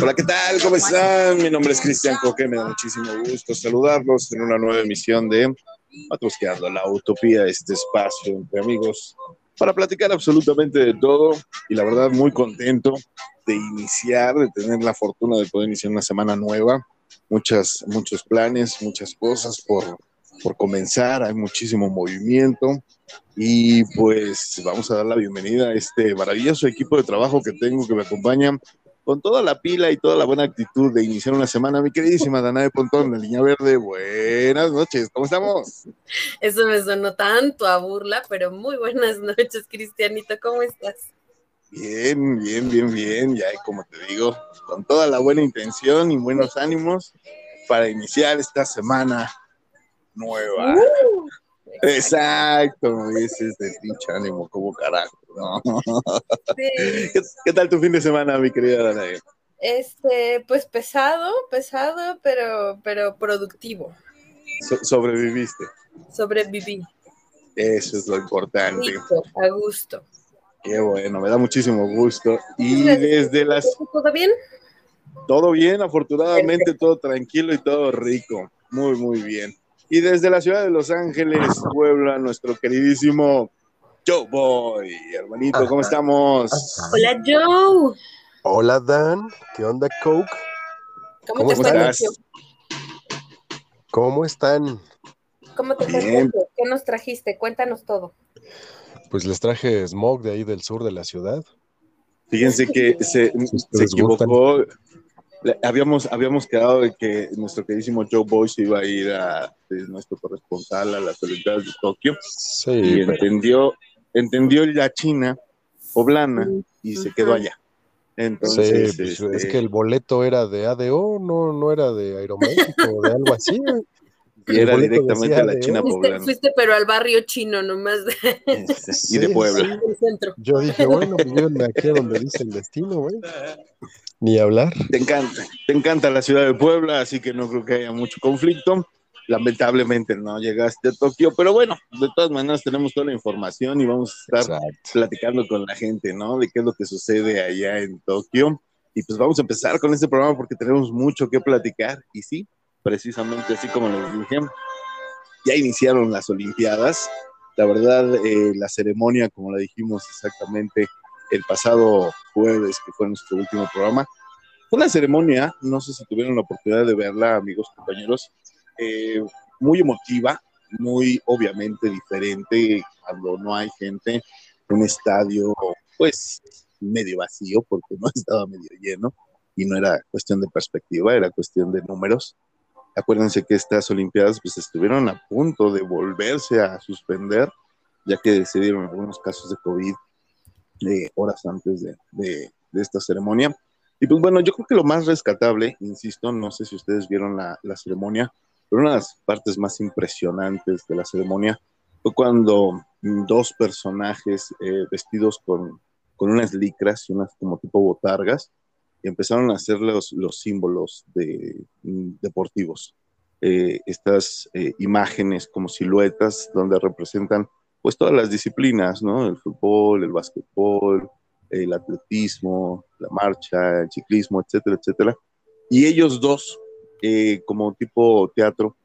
Hola, ¿qué tal? ¿Cómo están? Mi nombre es Cristian Coque, me da muchísimo gusto saludarlos en una nueva emisión de Matrosqueando la Utopía, este espacio entre amigos para platicar absolutamente de todo y la verdad muy contento de iniciar, de tener la fortuna de poder iniciar una semana nueva, muchas, muchos planes, muchas cosas por, por comenzar, hay muchísimo movimiento y pues vamos a dar la bienvenida a este maravilloso equipo de trabajo que tengo que me acompaña con toda la pila y toda la buena actitud de iniciar una semana. Mi queridísima Danae Pontón, la Línea Verde, buenas noches, ¿cómo estamos? Eso me sonó tanto a burla, pero muy buenas noches, Cristianito, ¿cómo estás? Bien, bien, bien, bien, ya como te digo, con toda la buena intención y buenos ánimos para iniciar esta semana nueva. Uh, Exacto, ese es de pinche ánimo, como carajo. ¿No? sí. ¿Qué, qué tal tu fin de semana, mi querida Danae? Este, pues pesado, pesado, pero, pero productivo. So- sobreviviste, Sobreviví. eso es lo importante. A gusto. Qué bueno, me da muchísimo gusto. Y desde las... ¿Todo bien? Todo bien, afortunadamente, todo tranquilo y todo rico. Muy, muy bien. Y desde la ciudad de Los Ángeles, Puebla, nuestro queridísimo Joe Boy. Hermanito, ¿cómo estamos? Hola, Joe. Hola Dan, ¿qué onda Coke? ¿Cómo, ¿Cómo te estás? ¿Cómo están? ¿Cómo te fue? ¿Qué nos trajiste? Cuéntanos todo. Pues les traje smog de ahí del sur de la ciudad. Fíjense que se, se equivocó. Habíamos, habíamos quedado de que nuestro queridísimo Joe Boy se iba a ir a de nuestro corresponsal a las Olimpiadas de Tokio y Sí, pero- entendió, entendió la China poblana y se quedó allá. sí, Entonces, pues, este, es que el boleto era de ADO, no, no era de Aeroméxico o de algo así. y era directamente a la China Fuiste, poblana. fuiste, pero al barrio chino nomás de- y de Puebla. sí. del centro. Yo dije, bueno, pues llévenme aquí a donde dice el destino, güey. Ni hablar. Te encanta, te encanta la ciudad de Puebla, así que no creo que haya mucho conflicto. Lamentablemente no llegaste a Tokio, pero bueno, de todas maneras tenemos toda la información y vamos a estar Exacto. platicando con la gente, ¿no? De qué es lo que sucede allá en Tokio. Y pues vamos a empezar con este programa porque tenemos mucho que platicar. Y sí, precisamente así como les dije, ya iniciaron las Olimpiadas. La verdad, eh, la ceremonia, como la dijimos exactamente el pasado jueves, que fue nuestro último programa, fue una ceremonia, no sé si tuvieron la oportunidad de verla, amigos, compañeros, eh, muy emotiva, muy obviamente diferente cuando no hay gente, un estadio pues medio vacío porque no estaba medio lleno y no era cuestión de perspectiva, era cuestión de números. Acuérdense que estas Olimpiadas pues estuvieron a punto de volverse a suspender, ya que se dieron algunos casos de COVID eh, horas antes de, de- de esta ceremonia. Y pues bueno, yo creo que lo más rescatable, insisto, no sé si ustedes vieron la, la ceremonia, pero una de las partes más impresionantes de la ceremonia fue cuando dos personajes eh, vestidos con, con unas licras y unas como tipo botargas empezaron a hacer los, los símbolos de, mm, deportivos. Eh, estas eh, imágenes como siluetas donde representan pues todas las disciplinas, ¿no? El fútbol, el básquetbol, el atletismo, la marcha, el ciclismo, etcétera, etcétera. Y ellos dos, eh, como tipo teatro,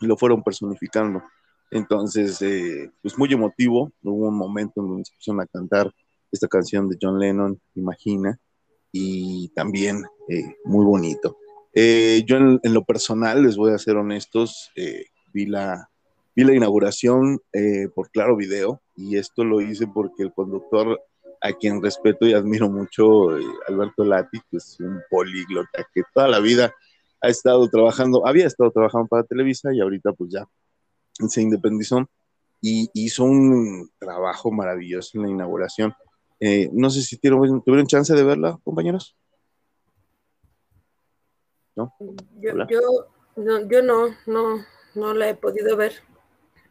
lo fueron personificando. Entonces, eh, pues muy emotivo. Hubo un momento en donde se pusieron a cantar esta canción de John Lennon, Imagina, y también eh, muy bonito. Eh, yo en, en lo personal, les voy a ser honestos, eh, vi, la, vi la inauguración eh, por Claro Video y esto lo hice porque el conductor a quien respeto y admiro mucho, eh, Alberto Lati, que es un políglota que toda la vida ha estado trabajando, había estado trabajando para Televisa y ahorita pues ya se independizó y hizo un trabajo maravilloso en la inauguración. Eh, no sé si tuvieron, tuvieron chance de verla, compañeros. ¿No? Yo, no, yo no, no, no la he podido ver.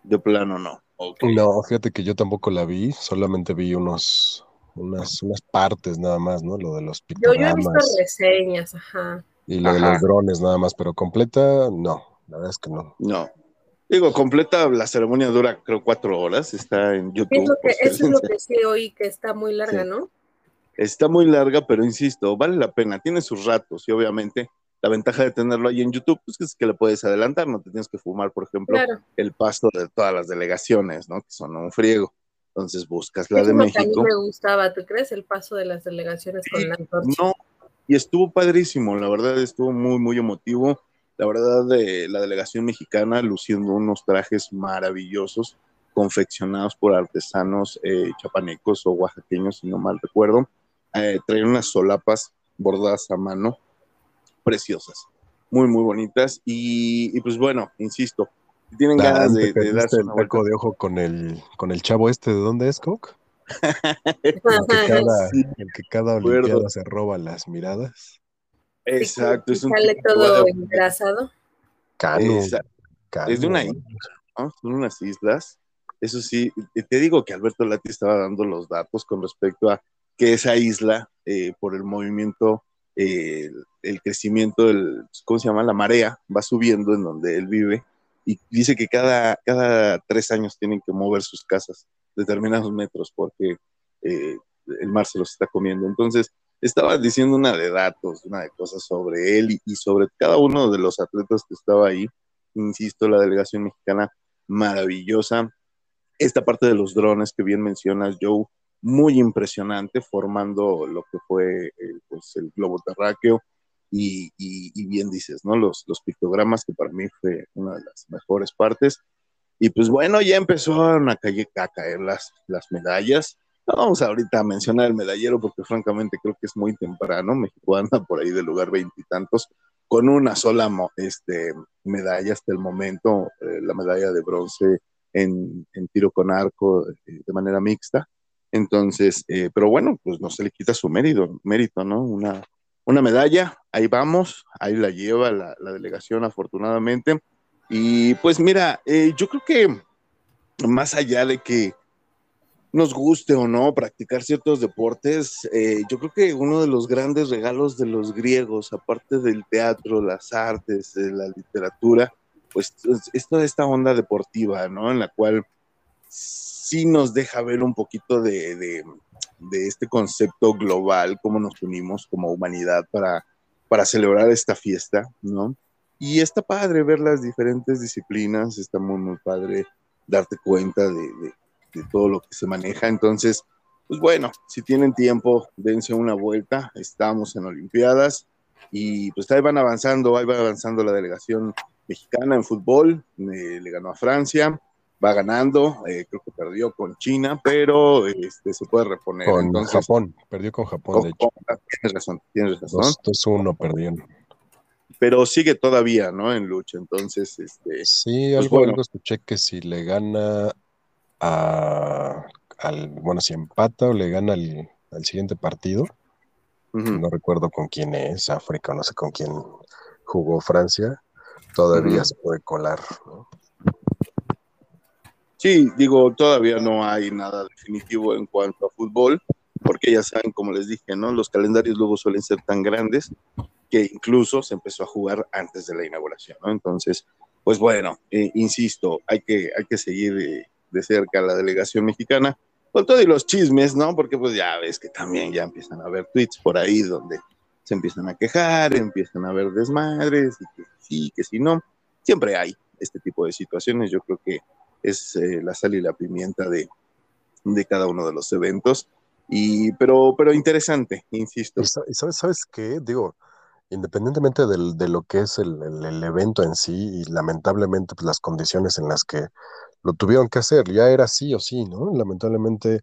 De plano no. No, fíjate que yo tampoco la vi, solamente vi unos, unas, unas partes nada más, ¿no? Lo de los Yo, yo he visto pictogramas reseñas, ajá. Y lo de Ajá. los drones nada más, pero completa, no, la verdad es que no. No. Digo, completa, la ceremonia dura creo cuatro horas, está en YouTube. Es lo que, eso es lo que sí oí, que está muy larga, Sí. ¿no? Está muy larga, pero insisto, vale la pena, tiene sus ratos y obviamente la ventaja de tenerlo ahí en YouTube pues, es que le puedes adelantar, no te tienes que fumar, por ejemplo, Claro. el paso de todas las delegaciones, ¿no? Que son un friego. Entonces buscas la de es lo que a mí México. me gustaba, ¿tú crees? El paso de las delegaciones con la antorcha. No, y estuvo padrísimo, la verdad estuvo muy, muy emotivo. La verdad, de la delegación mexicana luciendo unos trajes maravillosos, confeccionados por artesanos eh, chapanecos o oaxaqueños, si no mal recuerdo. Eh, traían unas solapas bordadas a mano, preciosas, muy, muy bonitas. Y, y pues bueno, insisto, si tienen ganas de, darse el taco de ojo con el, con el chavo este, ¿de dónde es, Coke? El que cada, Sí. el que cada acuerdo. olimpiada se roba las miradas. Exacto, es un Sale todo de- engrasado. Cano. Exacto. Cano, Es de una isla, ¿no? Son unas islas. Eso sí, y te digo que Alberto Lati estaba dando los datos con respecto a que esa isla, eh, por el movimiento, eh, el crecimiento del, ¿cómo se llama? La marea va subiendo en donde él vive y dice que cada, cada tres años tienen que mover sus casas determinados metros porque eh, el mar se los está comiendo. Entonces, estaba diciendo una de datos, una de cosas sobre él y, y sobre cada uno de los atletas que estaba ahí. Insisto, la delegación mexicana maravillosa. Esta parte de los drones que bien mencionas, Joe, muy impresionante, formando lo que fue eh, pues, el globo terráqueo. Y, y- y bien dices, ¿no? Los, los pictogramas, que para mí fue una de las mejores partes. Y pues bueno, ya empezaron a, caer, las, las medallas. No vamos ahorita a mencionar el medallero porque francamente creo que es muy temprano. México anda por ahí del lugar veintitantos con una sola este, medalla hasta el momento, eh, la medalla de bronce en, en tiro con arco eh, de manera mixta. Entonces, eh, pero bueno, pues no se le quita su mérito, mérito ¿no? Una, una medalla, ahí vamos, ahí la lleva la delegación afortunadamente. Y pues mira, eh, yo creo que más allá de que nos guste o no practicar ciertos deportes, eh, yo creo que uno de los grandes regalos de los griegos, aparte del teatro, las artes, eh, la literatura, pues es, toda esta onda deportiva, ¿no? En la cual sí nos deja ver un poquito de, de- de este concepto global, cómo nos unimos como humanidad para, para celebrar esta fiesta, ¿no? Y está padre ver las diferentes disciplinas, está muy, muy padre darte cuenta de, de- de todo lo que se maneja. Entonces, pues bueno, si tienen tiempo, dense una vuelta. Estamos en Olimpiadas y pues ahí van avanzando, ahí va avanzando la delegación mexicana en fútbol. eh, le ganó a Francia, va ganando, eh, creo que perdió con China, pero este, se puede reponer. Con Entonces, Japón, perdió con Japón, con- de hecho. tienes razón, tienes razón. 2-1 perdieron. Pero sigue todavía, ¿no? En lucha. Entonces, este, Sí, Pues algo, bueno. algo escuché que si le gana a, al, bueno, si empata o le gana al, al siguiente partido, no recuerdo con quién es, África, no sé con quién jugó Francia, todavía se puede colar, ¿no? Sí, digo, todavía no hay nada definitivo en cuanto a fútbol, porque ya saben, como les dije, ¿no? Los calendarios luego suelen ser tan grandes que incluso se empezó a jugar antes de la inauguración, ¿no? Entonces, pues bueno, eh, insisto, hay que, hay que seguir eh, de cerca la delegación mexicana con todo y los chismes, ¿no? Porque pues ya ves que también ya empiezan a haber tweets por ahí donde se empiezan a quejar, empiezan a haber desmadres, y que sí, que si no, siempre hay este tipo de situaciones, yo creo que es eh, la sal y la pimienta de, de cada uno de los eventos. Y, pero, pero interesante, insisto. Y sa- y sabes, ¿sabes qué? Digo, independientemente del- de lo que es el, el- el evento en sí, y lamentablemente pues, las condiciones en las que lo tuvieron que hacer, ya era sí o sí, ¿no? Lamentablemente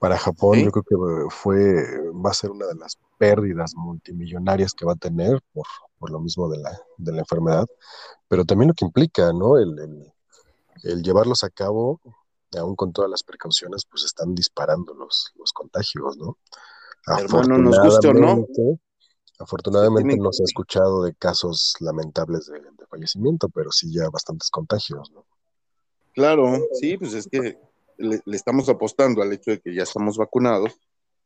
para Japón Sí. yo creo que eh, fue, va a ser una de las pérdidas multimillonarias que va a tener por, por lo mismo de la, de la enfermedad, pero también lo que implica, ¿no? El, el- el llevarlos a cabo, aún con todas las precauciones, pues están disparando los, los contagios, ¿no? Hermano, nos guste o no. Afortunadamente- no se ha escuchado de casos lamentables de, de fallecimiento, pero sí ya bastantes contagios, ¿no? Claro, sí, pues es que le, le estamos apostando al hecho de que ya estamos vacunados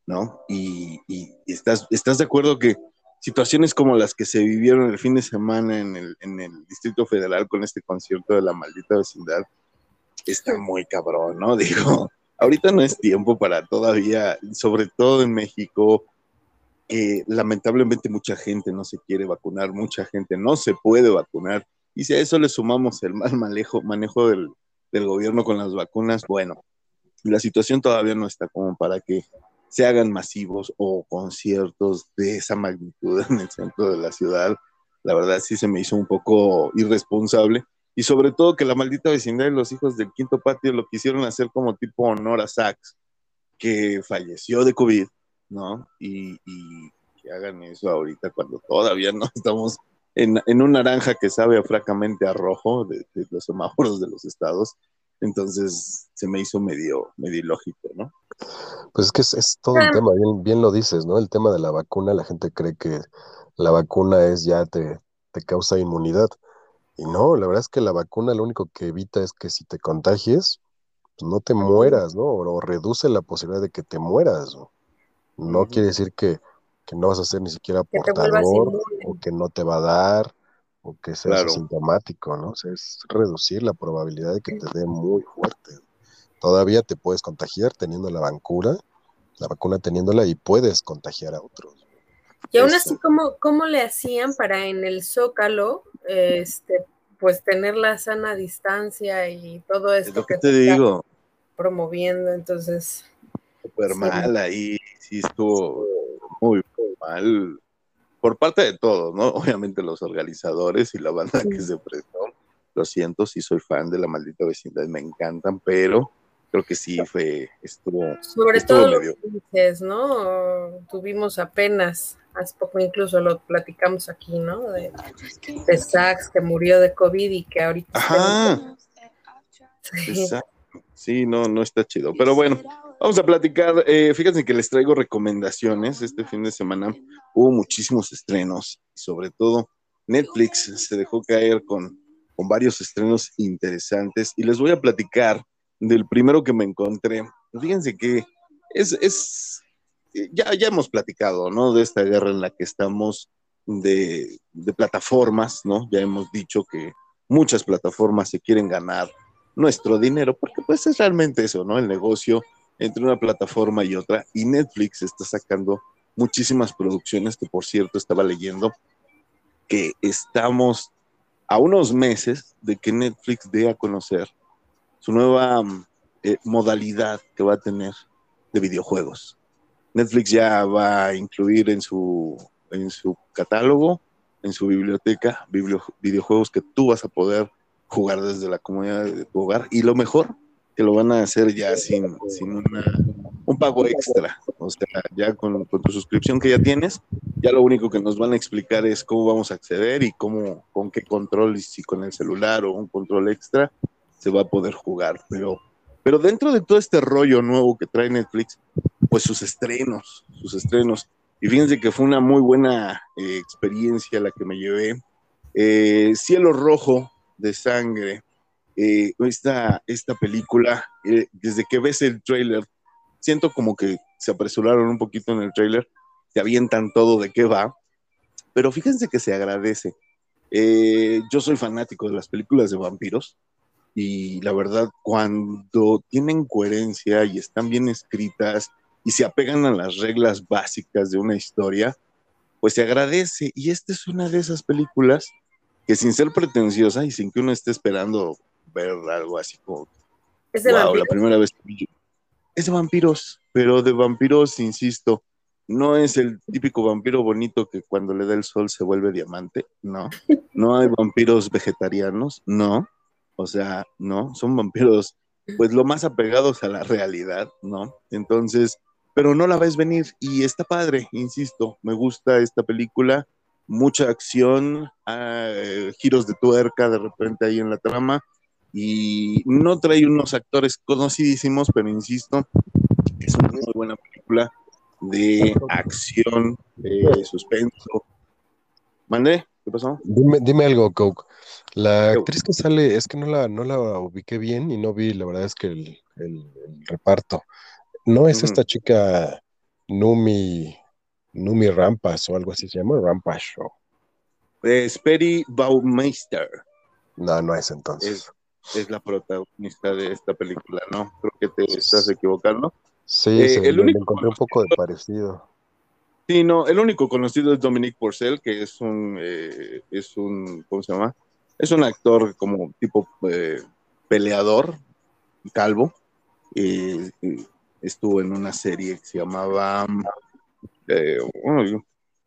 ¿no? Y, y- y estás, estás de acuerdo que situaciones como las que se vivieron el fin de semana en el, en el Distrito Federal con este concierto de la maldita vecindad, está muy cabrón, ¿no? Digo, ahorita no es tiempo para todavía, sobre todo en México, que lamentablemente mucha gente no se quiere vacunar, mucha gente no se puede vacunar. Y si a eso le sumamos el mal manejo, manejo del, del gobierno con las vacunas, bueno, la situación todavía no está como para que se hagan masivos o conciertos de esa magnitud en el centro de la ciudad. La verdad sí se me hizo un poco irresponsable. Y sobre todo que la maldita vecindad de los hijos del quinto patio lo quisieron hacer como tipo honor a Sax, que falleció de COVID, ¿no? Y, y que hagan eso ahorita cuando todavía no estamos en, en un naranja que sabe fracamente a rojo de, de los semáforos de los estados. Entonces se me hizo medio, medio ilógico, ¿no? Pues es que es, es todo un Ah. tema, bien, bien lo dices, ¿no? El tema de la vacuna, la gente cree que la vacuna es ya te, te causa inmunidad. Y no, la verdad es que la vacuna lo único que evita es que si te contagies, pues no te mueras, ¿no? O, o reduce la posibilidad de que te mueras. ¿no? Quiere decir que, que no vas a ser ni siquiera Que portador, o que no te va a dar, o que seas Claro. asintomático, ¿no? O sea, es reducir la probabilidad de que te dé muy fuerte. Todavía te puedes contagiar teniendo la vacuna, la vacuna teniéndola y puedes contagiar a otros. Y aún Eso. así, ¿cómo, cómo le hacían para en el Zócalo, este, pues tener la sana distancia y todo Es esto lo que que te digo, promoviendo? Entonces, súper Sí. mal ahí, sí estuvo muy, muy mal por parte de todos, ¿no? Obviamente los organizadores y la banda que se prestó. Lo siento, sí soy fan de la maldita vecindad, me encantan, pero creo que sí fue, estuvo, sobre Estuvo todo medio- los ¿no? Tuvimos apenas, hace poco incluso lo platicamos aquí, ¿no? De, de Sax que murió de COVID y que ahorita Ajá. Sí. Exacto. Sí, no, no está chido. Pero bueno, vamos a platicar. Eh, fíjense que les traigo recomendaciones. Este fin de semana hubo muchísimos estrenos y sobre todo Netflix se dejó caer con, con varios estrenos interesantes y les voy a platicar del primero que me encontré. Fíjense que es, es ya, ya hemos platicado, ¿no? De esta guerra en la que estamos de, plataformas, ¿no? Ya hemos dicho que muchas plataformas se quieren ganar nuestro dinero, porque pues es realmente eso, ¿no? El negocio entre una plataforma y otra. Y Netflix está sacando muchísimas producciones que, por cierto, estaba leyendo que estamos a unos meses de que Netflix dé a conocer su nueva eh, modalidad que va a tener de videojuegos. Netflix ya va a incluir en su, en su catálogo, en su biblioteca, biblio- videojuegos que tú vas a poder jugar desde la comunidad de tu hogar. Y lo mejor, que lo van a hacer ya sin, sin una, un pago extra. O sea, ya con, con tu suscripción que ya tienes, ya lo único que nos van a explicar es cómo vamos a acceder y cómo, con qué control, y si con el celular o un control extra, se va a poder jugar. Pero, pero dentro de todo este rollo nuevo que trae Netflix, pues sus estrenos, sus estrenos. Y fíjense que fue una muy buena eh, experiencia la que me llevé. Eh, Cielo Rojo de Sangre, eh, esta, esta película, eh, desde que ves el trailer, siento como que se apresuraron un poquito en el trailer, te avientan todo de qué va, pero fíjense que se agradece. Eh, yo soy fanático de las películas de vampiros y la verdad, cuando tienen coherencia y están bien escritas y se apegan a las reglas básicas de una historia, pues se agradece. Y esta es una de esas películas que sin ser pretenciosa y sin que uno esté esperando ver algo así como, Es de wow, vampiros. la primera vez que vi Es de vampiros, pero de vampiros, insisto, no es el típico vampiro bonito que cuando le da el sol se vuelve diamante, no. No hay vampiros vegetarianos, no. O sea, no, son vampiros pues lo más apegados a la realidad, ¿no? Entonces, pero no la ves venir y está padre, insisto, me gusta esta película, mucha acción, ah, eh, giros de tuerca de repente ahí en la trama y no trae unos actores conocidísimos, pero insisto, es una muy buena película de acción, de suspenso. ¿Mandé? ¿Qué pasó? Dime, dime algo, Coke. La actriz que sale, es que no la, no la ubiqué bien y no vi, la verdad es que el, el- el reparto. ¿No es esta chica Numi, Numi Rampas o algo así se llama, Rampas Show. Es Peri Baumeister. No, no es entonces. Es, la protagonista de esta película, ¿no? Creo que te estás equivocando. Sí, eh, el único encontré un poco de parecido. Sí, no, el único conocido es Dominique Porcel, que es un, eh, es un, ¿cómo se llama? Es un actor como tipo eh, peleador, calvo. Estuvo en una serie que se llamaba,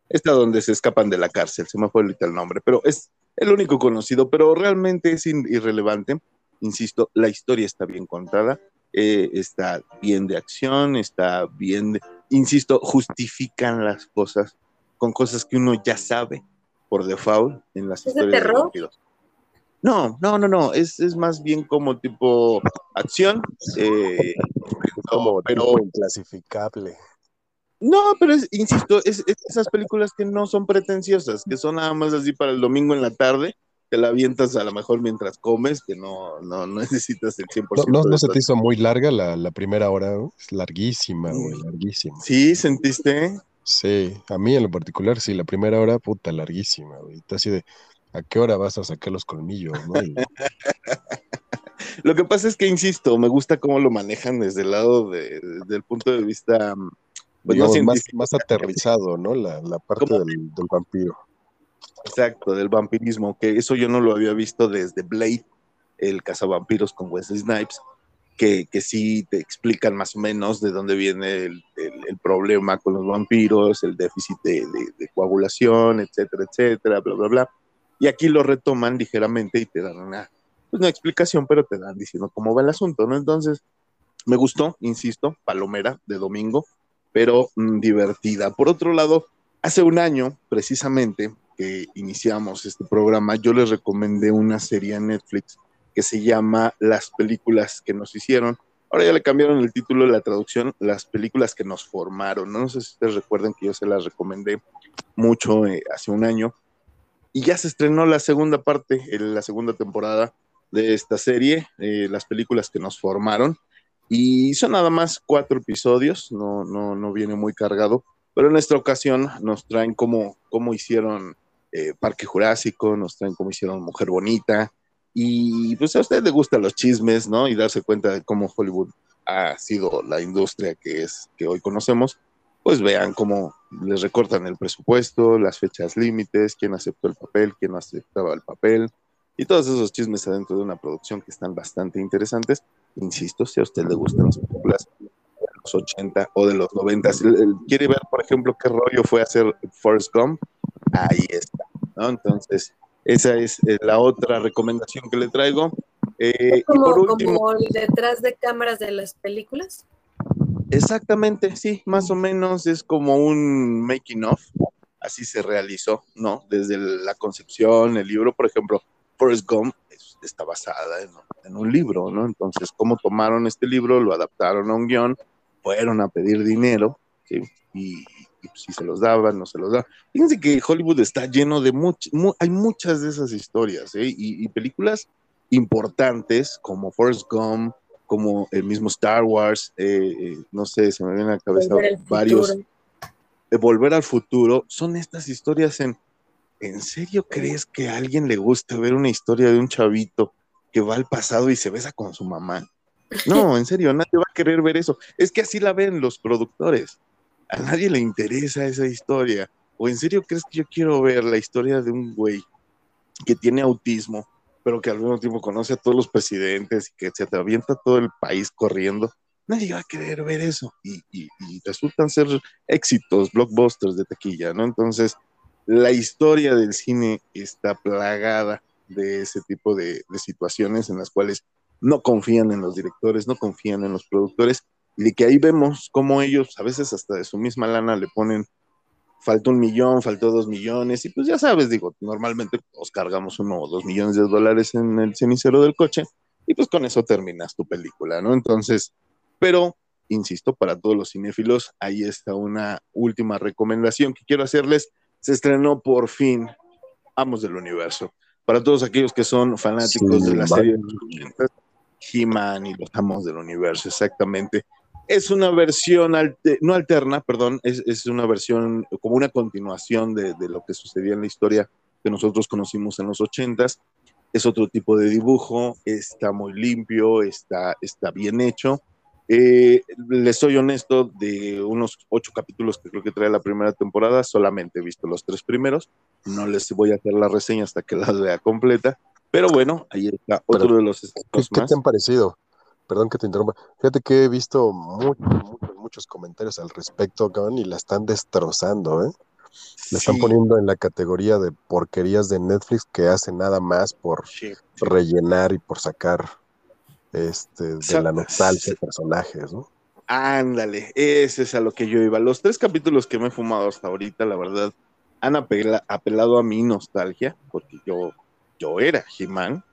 esta donde se escapan de la cárcel, se me fue ahorita el nombre, pero es el único conocido, pero realmente es irrelevante. Insisto, la historia está bien contada, eh, está bien de acción, está bien de, insisto, justifican las cosas con cosas que uno ya sabe por default en las ¿Es historias de terror? No, no, no, no, es, es, más bien como tipo acción, eh, como pero inclasificable. No, pero insisto, es, esas películas que no son pretenciosas, que son nada más así para el domingo en la tarde, que la avientas a lo mejor mientras comes, que no, no, necesitas el 100%. No, no, se te hizo muy larga la, primera hora, es larguísima, güey, larguísima. Sí, ¿sentiste? Sí, a mí en lo particular, sí, la primera hora, puta, larguísima, güey. Así de, ¿a qué hora vas a sacar los colmillos, no? lo que pasa es que, insisto, me gusta cómo lo manejan desde el lado de, desde el punto de vista pues más, aterrizado, ¿no? La, parte del, vampiro. Exacto, del vampirismo, que eso yo no lo había visto desde Blade, el cazavampiros con Wesley Snipes, que, que sí te explican más o menos de dónde viene el, problema con los vampiros, el déficit de, coagulación, etcétera, etcétera, bla, bla, bla. Y aquí lo retoman ligeramente y te dan una, pues, una explicación, pero te dan diciendo cómo va el asunto, ¿no? Entonces, me gustó, insisto, Palomera de domingo, pero mm, divertida. Por otro lado, hace un año, precisamente, que iniciamos este programa, yo les recomendé una serie en Netflix que se llama Las películas que nos hicieron. Ahora ya le cambiaron el título de la traducción, Las películas que nos formaron. No, sé si ustedes recuerden que yo se las recomendé mucho eh, hace un año. Y ya se estrenó la segunda parte, la segunda temporada de esta serie, eh, Las películas que nos formaron. Y son nada más cuatro episodios, no, no, no viene muy cargado, pero en esta ocasión nos traen cómo, cómo hicieron eh, Parque Jurásico, nos traen cómo hicieron Mujer Bonita, y pues a usted le gustan los chismes, ¿no? Y darse cuenta de cómo Hollywood ha sido la industria que es, que hoy conocemos, pues vean cómo les recortan el presupuesto, las fechas límites, quién aceptó el papel, quién no aceptaba el papel, y todos esos chismes adentro de una producción que están bastante interesantes. Insisto, si a usted le gustan las películas de los 80 o de los 90, si quiere ver, por ejemplo, qué rollo fue hacer Forrest Gump, ahí está, ¿no? Entonces, esa es eh, la otra recomendación que le traigo. Eh, como, y por último, como detrás de cámaras de las películas. Exactamente, sí, más o menos es como un making of, así se realizó, ¿no? Desde la concepción, el libro, por ejemplo, Forrest Gump está basada en, un libro, ¿no? Entonces, ¿cómo tomaron este libro? Lo adaptaron a un guion, fueron a pedir dinero, ¿sí? Y, pues, si se los daban, no se los daban. Fíjense que Hollywood está lleno de muchas, hay muchas de esas historias, ¿eh? Y, películas importantes como Forrest Gump, como el mismo Star Wars, eh, eh, no sé, se me viene a la cabeza varios. De Volver al futuro, son estas historias en ¿en serio crees que a alguien le gusta ver una historia de un chavito que va al pasado y se besa con su mamá? No, en serio, nadie va a querer ver eso. Es que así la ven los productores. A nadie le interesa esa historia. ¿O en serio crees que yo quiero ver la historia de un güey que tiene autismo, pero que al mismo tiempo conoce a todos los presidentes y que se atravienta todo el país corriendo? Nadie va a querer ver eso. Y, resultan ser éxitos, blockbusters de taquilla, ¿no? Entonces, la historia del cine está plagada de ese tipo de, situaciones en las cuales no confían en los directores, no confían en los productores, y de que ahí vemos cómo ellos a veces hasta de su misma lana le ponen, falta un millón, faltó dos millones, y pues ya sabes, digo, normalmente nos cargamos uno o dos millones de dólares en el cenicero del coche, y pues con eso terminas tu película, ¿no? Entonces, pero, insisto, para todos los cinéfilos, ahí está una última recomendación que quiero hacerles se estrenó por fin Amos del Universo. Para todos aquellos que son fanáticos de la serie de He-Man y los Amos del Universo, exactamente. Es una versión, no alterna, perdón, es, una versión como una continuación de, lo que sucedía en la historia que nosotros conocimos en los ochentas. Es otro tipo de dibujo, está muy limpio, está, está bien hecho. Eh, les soy honesto, de unos ocho capítulos que creo que trae la primera temporada, solamente he visto los tres primeros. No les voy a hacer la reseña hasta que la vea completa. Pero bueno, ahí está otro de los ¿qué, ¿Qué te han parecido? Perdón que te interrumpa. Fíjate que he visto muchos, muchos, muchos comentarios al respecto, cabrón, y la están destrozando, ¿eh? Le están poniendo en la categoría de porquerías de Netflix que hacen nada más por rellenar y por sacar este de la nostalgia de personajes, ¿no? Ándale, ese es a lo que yo iba. Los tres capítulos que me he fumado hasta ahorita, la verdad, han apelado a mi nostalgia, porque yo yo era He-Man.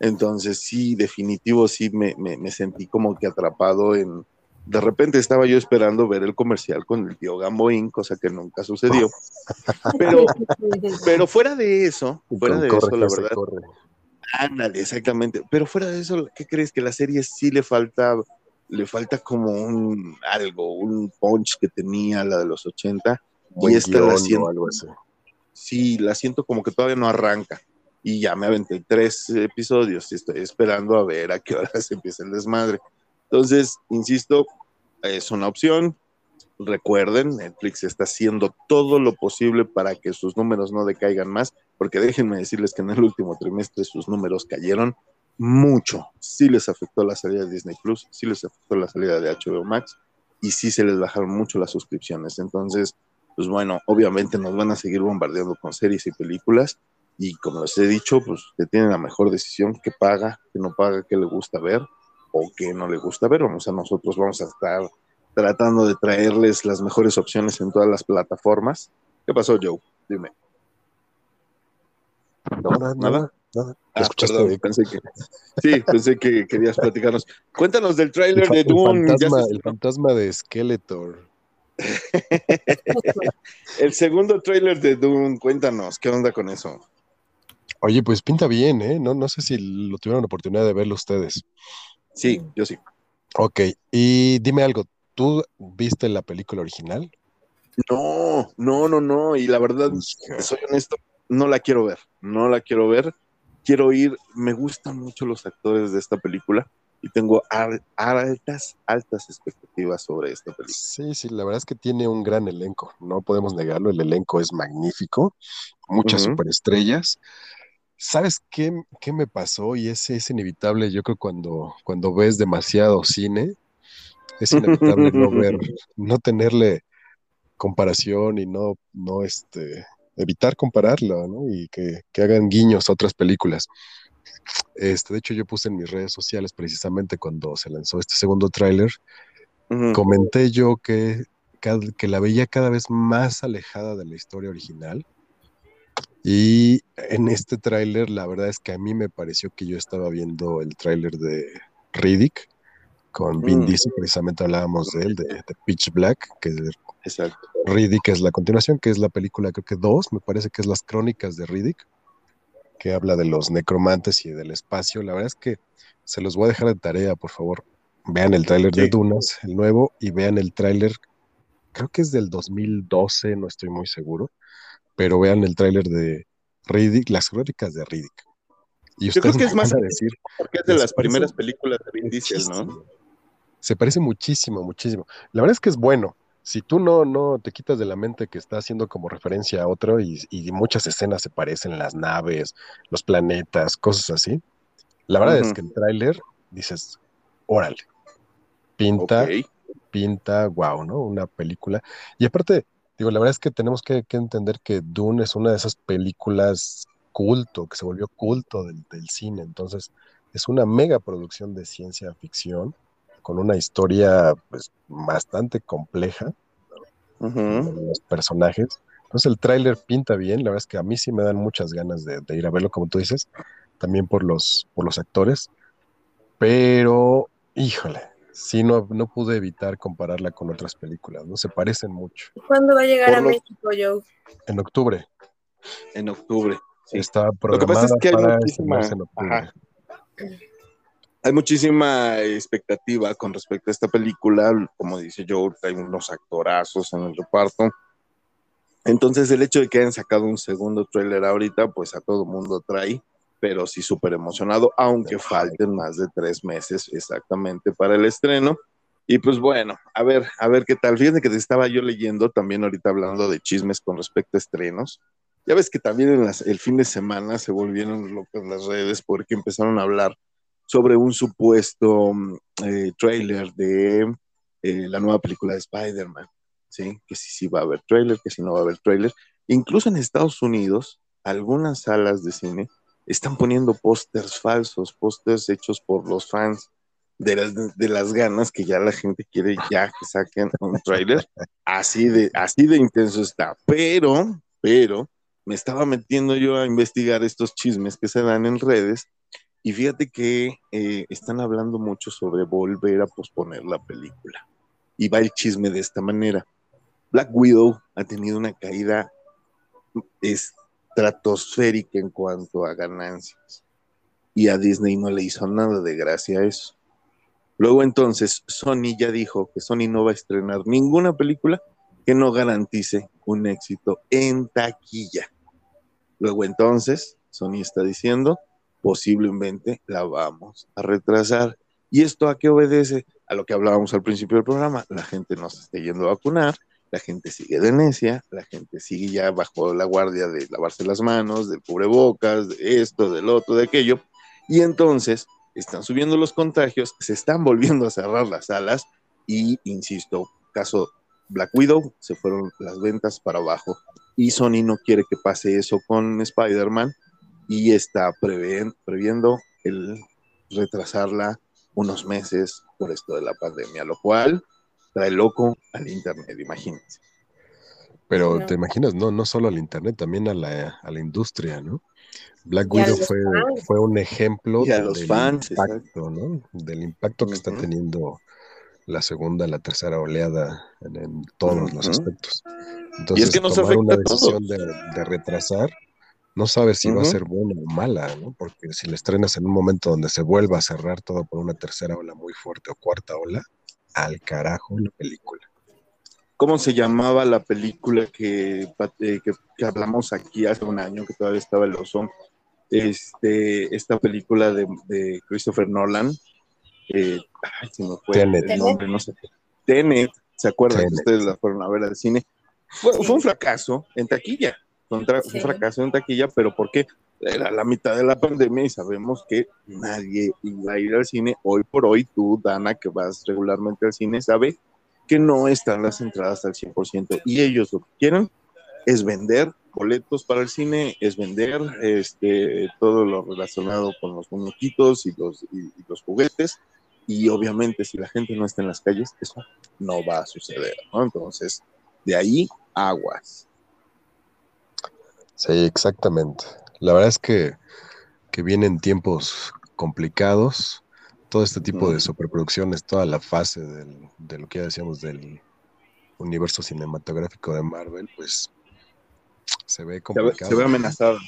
Entonces sí, definitivo, sí me, sentí como que atrapado en... De repente estaba yo esperando ver el comercial con el tío Gamboín, cosa que nunca sucedió. Pero, pero fuera de eso, fuera de eso, la verdad... Ándale, exactamente. Pero fuera de eso, ¿qué crees? Que la serie sí le falta, le falta como un algo, un punch que tenía la de los 80. y esta la siento. Algo así. Sí, la siento como que todavía no arranca y ya me aventé tres episodios y estoy esperando a ver a qué hora se empieza el desmadre. Entonces, insisto, es una opción. Recuerden, Netflix está haciendo todo lo posible para que sus números no decaigan más, porque déjenme decirles que en el último trimestre sus números cayeron mucho. Sí les afectó la salida de Disney Plus, sí les afectó la salida de HBO Max y sí se les bajaron mucho las suscripciones. Entonces, pues bueno, obviamente nos van a seguir bombardeando con series y películas, y como les he dicho, pues que tiene la mejor decisión, que paga, que no paga, que le gusta ver o que no le gusta ver. Vamos a nosotros vamos a estar tratando de traerles las mejores opciones en todas las plataformas. ¿Qué pasó, Joe? Dime. No, nada, nada. nada. Ah, perdón, pensé que, sí, pensé que querías platicarnos. Cuéntanos del tráiler de Dune. El fantasma, de Skeletor. el segundo tráiler de Dune, cuéntanos, ¿qué onda con eso? Oye, pues pinta bien, ¿eh? No, no sé si lo tuvieron la oportunidad de verlo ustedes. Sí, yo sí. Ok, y dime algo, ¿tú viste la película original? No, no, no, no, y la verdad, soy honesto, no la quiero ver, no la quiero ver. Quiero ir, me gustan mucho los actores de esta película y tengo altas, altas expectativas sobre esta película. Sí, sí, la verdad es que tiene un gran elenco, no podemos negarlo, el elenco es magnífico, muchas superestrellas. ¿Sabes qué, qué me pasó? Y ese es inevitable, yo creo cuando, cuando ves demasiado cine, es inevitable no ver, no tenerle comparación y no, no este, evitar compararlo, ¿no? Y que, hagan guiños a otras películas. Este, de hecho, yo puse en mis redes sociales precisamente cuando se lanzó este segundo tráiler, comenté yo que, que la veía cada vez más alejada de la historia original y en este tráiler, la verdad es que a mí me pareció que yo estaba viendo el tráiler de Riddick con Vin mm. Diesel, precisamente hablábamos de él, de, Pitch Black, que Exacto. Riddick es la continuación, que es la película, creo que dos, me parece que es las crónicas de Riddick, que habla de los necromantes y del espacio. La verdad es que se los voy a dejar de tarea, por favor. Vean el tráiler de Dunas, el nuevo, y vean el tráiler, creo que es del 2012, no estoy muy seguro, pero vean el tráiler de Riddick, las crónicas de Riddick. Y Yo creo que es más a decir, porque es de las primeras películas de Vin Diesel, ¿no? Se parece muchísimo, muchísimo. La verdad es que es bueno. Si tú no, no te quitas de la mente que está haciendo como referencia a otro y, muchas escenas se parecen, las naves, los planetas, cosas así. La verdad es que el tráiler dices, órale, pinta, pinta, wow, ¿no? Una película. Y aparte, Digo, la verdad es que tenemos que, entender que Dune es una de esas películas culto, que se volvió culto del, cine. Entonces, es una mega producción de ciencia ficción con una historia pues, bastante compleja los personajes. Entonces el tráiler pinta bien, la verdad es que a mí sí me dan muchas ganas de, ir a verlo, como tú dices, también por los, por los actores, pero híjole, sí no, no pude evitar compararla con otras películas, ¿no? Se parecen mucho. ¿Cuándo va a llegar a México, Joe? En octubre. En octubre. Está programada Lo que pasa es que hay muchísima... en octubre. hay muchísima expectativa con respecto a esta película. Como dice Joe, hay unos actorazos en el reparto. Entonces, el hecho de que hayan sacado un segundo tráiler ahorita, pues a todo mundo trae, pero sí súper emocionado, aunque falten más de tres meses exactamente para el estreno. Y pues bueno, a ver, a ver qué tal. Fíjate que te estaba yo leyendo también ahorita hablando de chismes con respecto a estrenos. Ya ves que también en el fin de semana se volvieron locas las redes porque empezaron a hablar sobre un supuesto eh, trailer de eh, la nueva película de Spider-Man, ¿sí? Que si sí va a haber trailer, que si no va a haber trailer. Incluso en Estados Unidos, algunas salas de cine están poniendo pósters falsos, pósters hechos por los fans de las, ganas que ya la gente quiere ya que saquen un trailer. Así de, así de intenso está. Pero, pero, me estaba metiendo yo a investigar estos chismes que se dan en redes y fíjate que eh, están hablando mucho sobre volver a posponer la película. Y va el chisme de esta manera. Black Widow ha tenido una caída estratosférica en cuanto a ganancias. Y a Disney no le hizo nada de gracia eso. Luego entonces Sony ya dijo que Sony no va a estrenar ninguna película que no garantice un éxito en taquilla. Luego entonces Sony está diciendo posiblemente la vamos a retrasar. ¿Y esto a qué obedece? A lo que hablábamos al principio del programa. La gente no se está yendo a vacunar, la gente sigue de necia, la gente sigue ya bajo la guardia de lavarse las manos, del cubrebocas, de esto, del otro, de aquello. Y entonces están subiendo los contagios, se están volviendo a cerrar las salas y, insisto, caso Black Widow, se fueron las ventas para abajo. Y Sony no quiere que pase eso con Spider-Man y está previendo el retrasarla unos meses por esto de la pandemia, lo cual trae loco al Internet, imagínense. Pero te imaginas, no, no solo al Internet, también a la, a la industria, ¿no? Black Widow fue, fue, un ejemplo del impacto, ¿no? Del impacto que está teniendo la segunda, la tercera oleada en, todos los aspectos. Entonces, y es que nos tomar una decisión de, de, retrasar no sabes si va a ser buena o mala, ¿no? Porque si la estrenas en un momento donde se vuelva a cerrar todo por una tercera ola muy fuerte o cuarta ola, al carajo la película. ¿Cómo se llamaba la película que, eh, que, hablamos aquí hace un año, que todavía estaba el oso? Este, esta película de, Christopher Nolan. Eh, ay, se me fue Tenet. el nombre, no sé. Tenet, ¿se acuerdan? Ustedes la fueron a ver al cine. Fue, fue un fracaso en taquilla un, fracaso en taquilla, pero porque era la mitad de la pandemia y sabemos que nadie iba a ir al cine. Hoy por hoy, tú, Dana, que vas regularmente al cine, sabe que no están las entradas al 100% y ellos lo que quieren es vender boletos para el cine, es vender este, todo lo relacionado con los muñequitos y los, y los juguetes. Y obviamente si la gente no está en las calles, eso no va a suceder. Entonces, de ahí aguas. Sí, exactamente. La verdad es que, que vienen tiempos complicados. Todo este tipo de superproducciones, toda la fase del, de lo que ya decíamos del universo cinematográfico de Marvel, pues se ve complicado. Se ve, amenazado.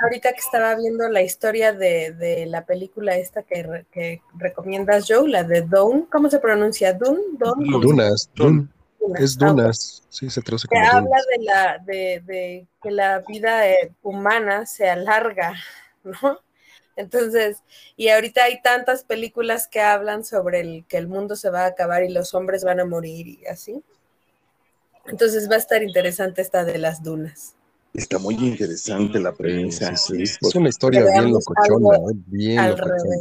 ahorita, que estaba viendo la historia de, de la película esta que, que, recomiendas, Joe, la de Dawn, ¿cómo se pronuncia? Dune, Dunas, Es dunas, sí, se traduce como habla de, la, de, que la vida eh, humana se alarga, ¿no? Entonces, y ahorita hay tantas películas que hablan sobre el que el mundo se va a acabar y los hombres van a morir y así. Entonces va a estar interesante esta de las dunas. Está muy interesante la premisa. es una historia bien locochona, ¿eh? bien locochona.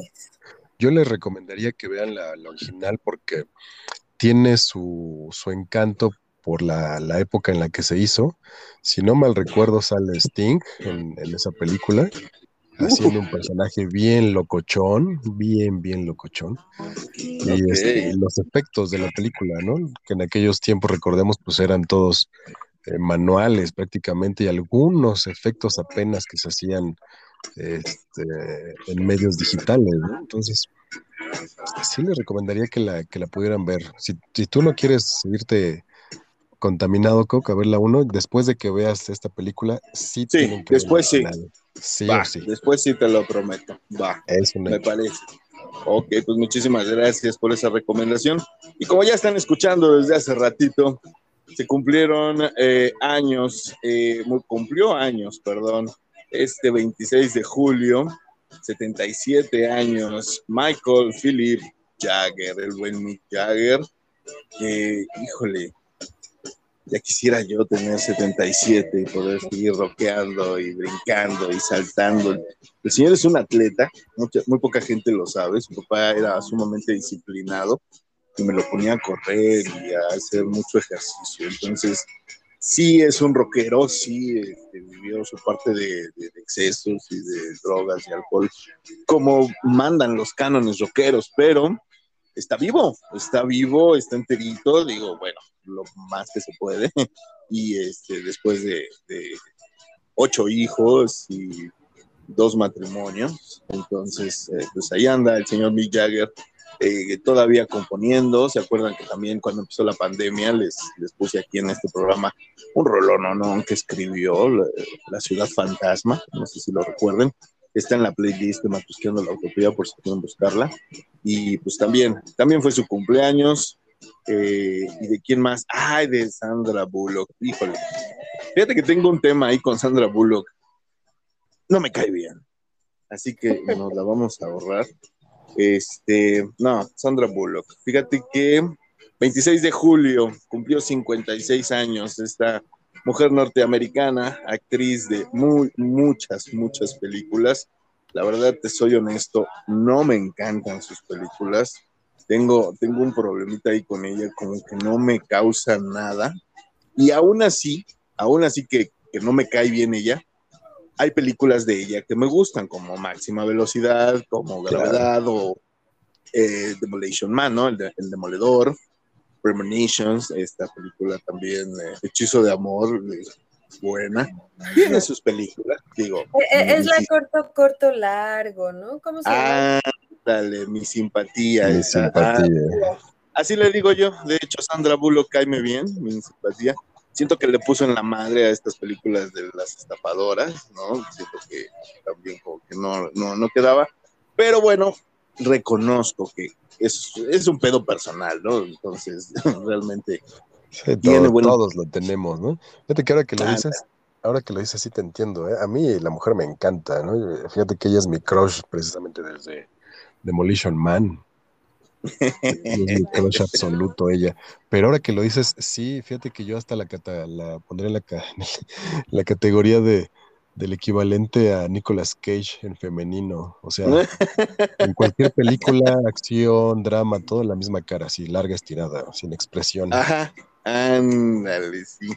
Yo les recomendaría que vean la, la, original porque tiene su, su encanto por la, la, época en la que se hizo. Si no mal recuerdo, sale Sting en, en esa película, haciendo un personaje bien locochón, bien, bien locochón. Y este, los efectos de la película, ¿no? Que en aquellos tiempos, recordemos, pues eran todos eh, manuales prácticamente y algunos efectos apenas que se hacían este, en medios digitales, ¿no? Entonces, sí les recomendaría que la, que la pudieran ver. Si, si tú no quieres irte Contaminado Coco, a ver la uno. Después de que veas esta película, sí, sí después sí. Sí, sí. Después sí te lo prometo. Va. Es me parece. Ok, pues muchísimas gracias por esa recomendación. Y como ya están escuchando desde hace ratito, se cumplieron eh, años, eh, cumplió años, perdón, este 26 de julio, 77 años, Michael Philip Jagger, el buen Mick Jagger. híjole, ya quisiera yo tener 77 y poder seguir rockeando y brincando y saltando. El señor es un atleta, muy poca gente lo sabe, su papá era sumamente disciplinado y me lo ponía a correr y a hacer mucho ejercicio. Entonces, sí es un rockero, sí este, vivió su parte de, excesos y de drogas y alcohol, como mandan los cánones rockeros, pero está vivo, está vivo, está enterito, digo, bueno, lo más que se puede. Y este, después de, ocho hijos y dos matrimonios, entonces, eh, pues ahí anda el señor Mick Jagger eh, todavía componiendo. ¿Se acuerdan que también cuando empezó la pandemia les, les puse aquí en este programa un rolón, ¿no? Que escribió la, Ciudad Fantasma, no sé si lo recuerden. Está en la playlist de Matusqueando la Utopía por si quieren buscarla. Y pues también, también fue su cumpleaños. Eh, ¿Y de quién más? Ay, de Sandra Bullock. Híjole. Fíjate que tengo un tema ahí con Sandra Bullock. No me cae bien. Así que nos la vamos a ahorrar. Este, no, Sandra Bullock. Fíjate que 26 de julio cumplió 56 años esta mujer norteamericana, actriz de muy, muchas, muchas películas. La verdad, te soy honesto, no me encantan sus películas tengo, tengo un problemita ahí con ella, como que no me causa nada. Y aún así, aún así que, no me cae bien ella, hay películas de ella que me gustan, como Máxima Velocidad, como Gravedad o eh, Demolition Man, ¿no? El, Demoledor, Premonitions, esta película también, eh, Hechizo de Amor, buena. Tiene sus películas, digo. Eh, es, la corto, corto, largo, ¿no? ¿Cómo se llama? Ah, Dale, mi simpatía. Mi simpatía. así le digo yo. De hecho, Sandra Bullock caime bien, mi simpatía. Siento que le puso en la madre a estas películas de las estafadoras, ¿no? Siento que también como que no, no, no quedaba. Pero bueno, reconozco que es, es un pedo personal, ¿no? Entonces, realmente tiene Todos lo tenemos, ¿no? Fíjate que ahora que lo dices, ahora que lo dices, sí te entiendo, ¿eh? A mí la mujer me encanta, ¿no? Fíjate que ella es mi crush precisamente desde, Demolition Man. Es mi crush absoluto ella. Pero ahora que lo dices, sí, fíjate que yo hasta la, la pondré en la, la categoría de, del equivalente a Nicolas Cage en femenino. O sea, en cualquier película, acción, drama, todo en la misma cara, así larga, estirada, sin expresión. Ajá, ándale, sí.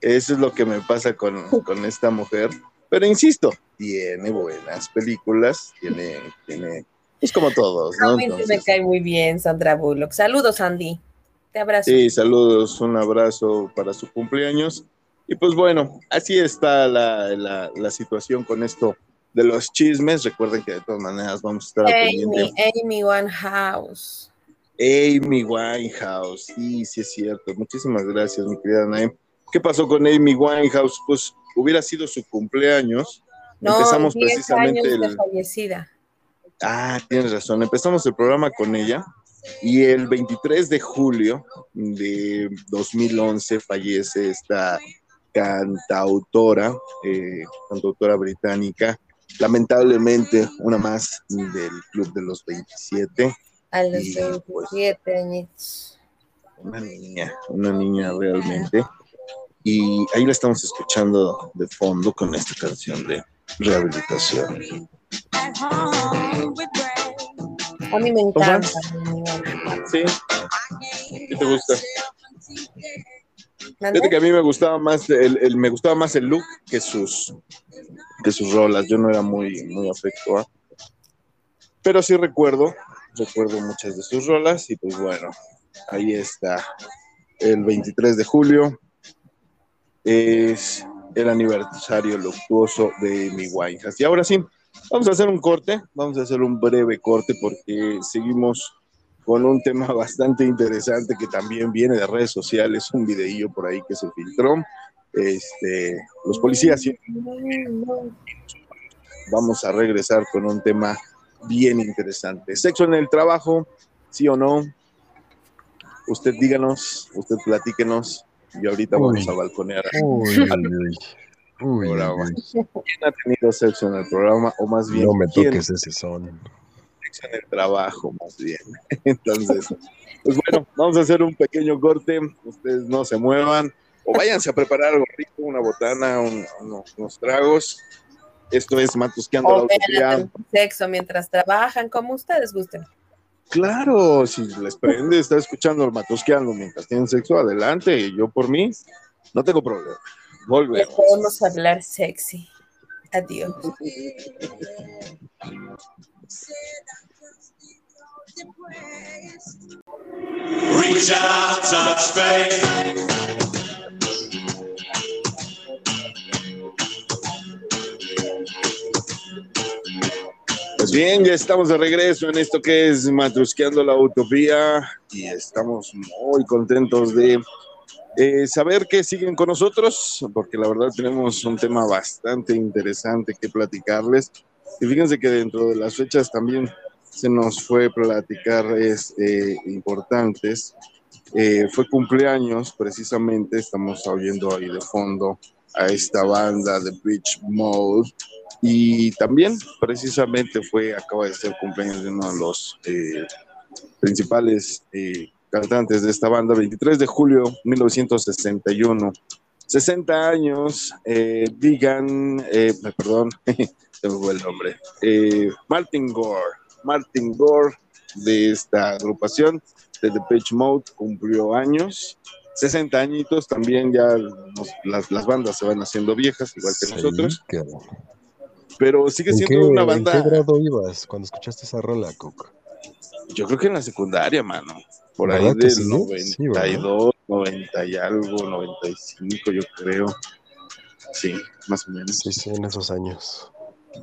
Eso es lo que me pasa con, con esta mujer. Pero insisto, tiene buenas películas, tiene, tiene es como todos, ¿no? me cae muy bien Sandra Bullock. Saludos, Andy. Te abrazo. Sí, saludos, un abrazo para su cumpleaños. Y pues bueno, así está la, situación con esto de los chismes. Recuerden que de todas maneras vamos a estar Amy, Amy Winehouse. Amy Winehouse, sí, sí es cierto. Muchísimas gracias, mi querida Naim. ¿Qué pasó con Amy Winehouse? Pues hubiera sido su cumpleaños. No, Empezamos precisamente años de fallecida. Ah, tienes razón. Empezamos el programa con ella y el 23 de julio de 2011 fallece esta cantautora, eh, cantautora británica, lamentablemente una más del Club de los 27. A los 27 pues, años. Una niña, una niña realmente. Y ahí la estamos escuchando de fondo con esta canción de rehabilitación. A mí me encanta. Sí. ¿Qué te gusta? Fíjate que a mí me gustaba más el, me gustaba más el look que sus que sus rolas. Yo no era muy muy afecto a. Pero sí recuerdo, recuerdo muchas de sus rolas y pues bueno, ahí está. El 23 de julio es el aniversario luctuoso de mi Winehouse. Y ahora sí, Vamos a hacer un corte, vamos a hacer un breve corte porque seguimos con un tema bastante interesante que también viene de redes sociales, un videillo por ahí que se filtró. Este, los policías. Vamos a regresar con un tema bien interesante. Sexo en el trabajo, sí o no. Usted díganos, usted platíquenos y ahorita vamos a balconear. Uy, uy, ¿Quién ha tenido sexo en el programa? O más bien, no me ¿quién toques ese son. sexo en el trabajo, más bien. Entonces, pues bueno, vamos a hacer un pequeño corte. Ustedes no se muevan o váyanse a preparar algo rico, una botana, un- unos, unos tragos. Esto es Matusqueando la vean sexo mientras trabajan, como ustedes gusten. Claro, si les prende, está escuchando el Matusqueando mientras tienen sexo, adelante. Yo por mí, no tengo problema. Ya Volvemos. podemos hablar sexy. Adiós. Reach out, touch faith. Pues bien, ya estamos de regreso en esto que es Matrusqueando la Utopía y estamos muy contentos de eh, saber que siguen con nosotros, porque la verdad tenemos un tema bastante interesante que platicarles. Y fíjense que dentro de las fechas también se nos fue platicar este, importantes. Eh, fue cumpleaños, precisamente, estamos oyendo ahí de fondo a esta banda de Beach Mode. Y también, precisamente, fue, acaba de ser cumpleaños de uno de los eh, principales eh, cantantes de esta banda, 23 de julio 1961. 60 años, eh, digan, eh, perdón, se me fue el nombre, eh, Martin Gore. Martin Gore de esta agrupación de The Pitch Mode cumplió años. 60 añitos, también ya nos- las, las bandas se van haciendo viejas, igual que Sí, nosotros, pero sigue ¿En qué, siendo una en banda. qué grado ibas cuando escuchaste esa rola, Cook? Yo creo que en la secundaria, mano. Por ahí ¿Verdad que del sí? Sí, ¿verdad? 92, 90 y algo, 95, yo creo. Sí, más o menos. Sí, sí, en esos años.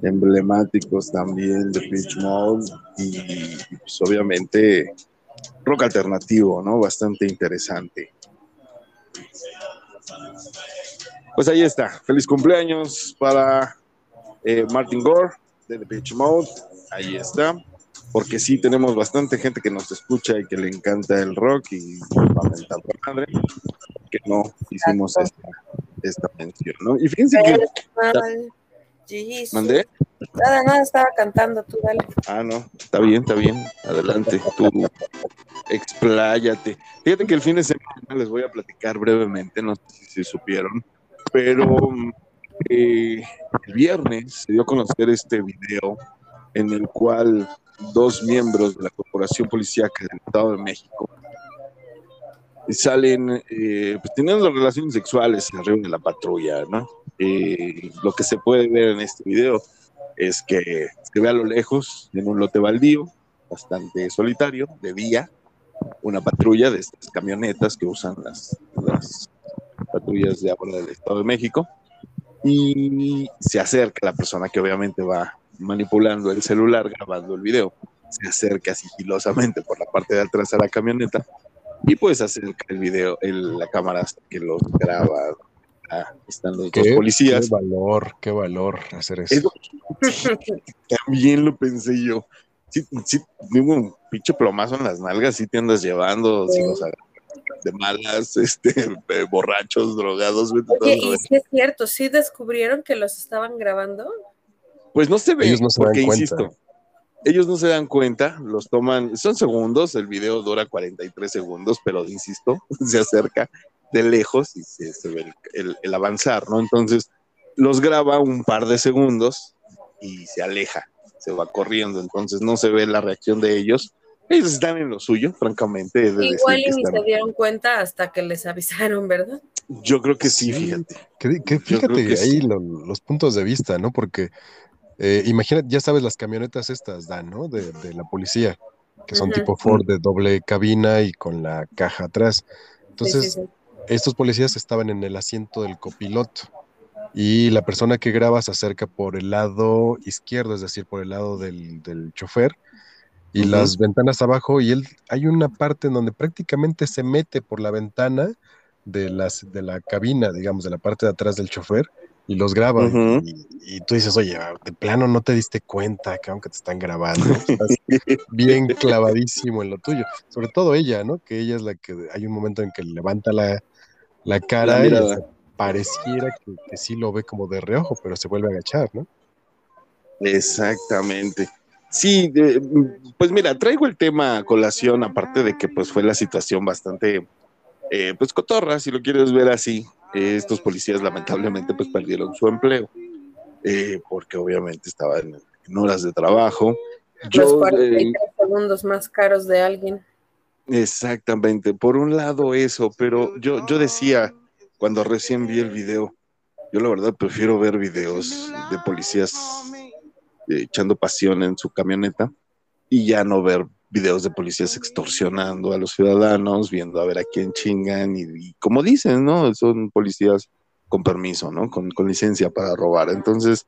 Emblemáticos también de Pitch Mode y, y, pues obviamente rock alternativo, ¿no? Bastante interesante. Pues ahí está. Feliz cumpleaños para eh, Martin Gore de The Pitch Mode. Ahí está. Porque sí tenemos bastante gente que nos escucha y que le encanta el rock y va a mentar la madre que no hicimos esta, esta mención, ¿no? Y fíjense que mandé. Nada, nada, estaba cantando tú, dale. Ah, no, está bien, está bien. Adelante, tú expláyate. Fíjate que el fin de semana les voy a platicar brevemente, no sé si supieron, pero eh, el viernes se dio a conocer este video en el cual dos miembros de la Corporación Policíaca del Estado de México salen eh, pues, teniendo relaciones sexuales arriba de la patrulla, ¿no? Eh, lo que se puede ver en este video es que se ve a lo lejos, en un lote baldío, bastante solitario, de día, una patrulla de estas camionetas que usan las, las patrullas de ahora del Estado de México, y se acerca la persona que obviamente va manipulando el celular, grabando el video, se acerca sigilosamente por la parte de atrás a la camioneta y pues acerca el video, el- la cámara hasta que los graba. Ah, están los dos ¿Qué, policías. qué valor, qué valor hacer Es eso. También lo pensé yo. Sí, sí, digo, un pinche plomazo en las nalgas, sí te andas llevando, si Sí. los agarras de malas, este, borrachos, drogados, Oye, y si es cierto, sí descubrieron que los estaban grabando. Pues no se ve, Ellos no se dan porque cuenta. insisto, ellos no se dan cuenta, los toman, son segundos, el video dura 43 segundos, pero insisto, se acerca de lejos y se, se ve el, el- el avanzar, ¿no? Entonces, los graba un par de segundos y se aleja, se va corriendo, entonces no se ve la reacción de ellos. Ellos están en lo suyo, francamente. de Igual y ni están- se dieron cuenta hasta que les avisaron, ¿verdad? Yo creo que sí, fíjate. Que, que fíjate que ahí sí. lo- los puntos de vista, ¿no? Porque eh, imagínate, ya sabes, las camionetas estas dan, ¿no? De, de la policía, que son tipo Ford de doble cabina y con la caja atrás. Entonces, Sí, sí, sí. estos policías estaban en el asiento del copiloto y la persona que graba se acerca por el lado izquierdo, es decir, por el lado del, del chofer, y las ventanas abajo y él hay una parte en donde prácticamente se mete por la ventana de las de la cabina, digamos, de la parte de atrás del chofer y los graba Ujú. y, y tú dices, oye, de plano no te diste cuenta, que aunque te están grabando, estás bien clavadísimo en lo tuyo. Sobre todo ella, ¿no? Que ella es la que hay un momento en que levanta la, la cara La y hasta pareciera que, que sí lo ve como de reojo, pero se vuelve a agachar, ¿no? Exactamente. Sí, de- pues mira, traigo el tema a colación, aparte de que pues fue la situación bastante, eh, pues cotorra, si lo quieres ver así. Estos policías lamentablemente pues perdieron su empleo, eh, porque obviamente estaban en horas de trabajo. Los eh, 43 segundos más caros de alguien. Exactamente, por un lado eso, pero yo, yo decía cuando recién vi el video, yo la verdad prefiero ver videos de policías eh, echando pasión en su camioneta y ya no ver videos de policías extorsionando a los ciudadanos, viendo a ver a quién chingan y, como dicen, ¿no? Son policías con permiso, ¿no? Con, con licencia para robar. Entonces,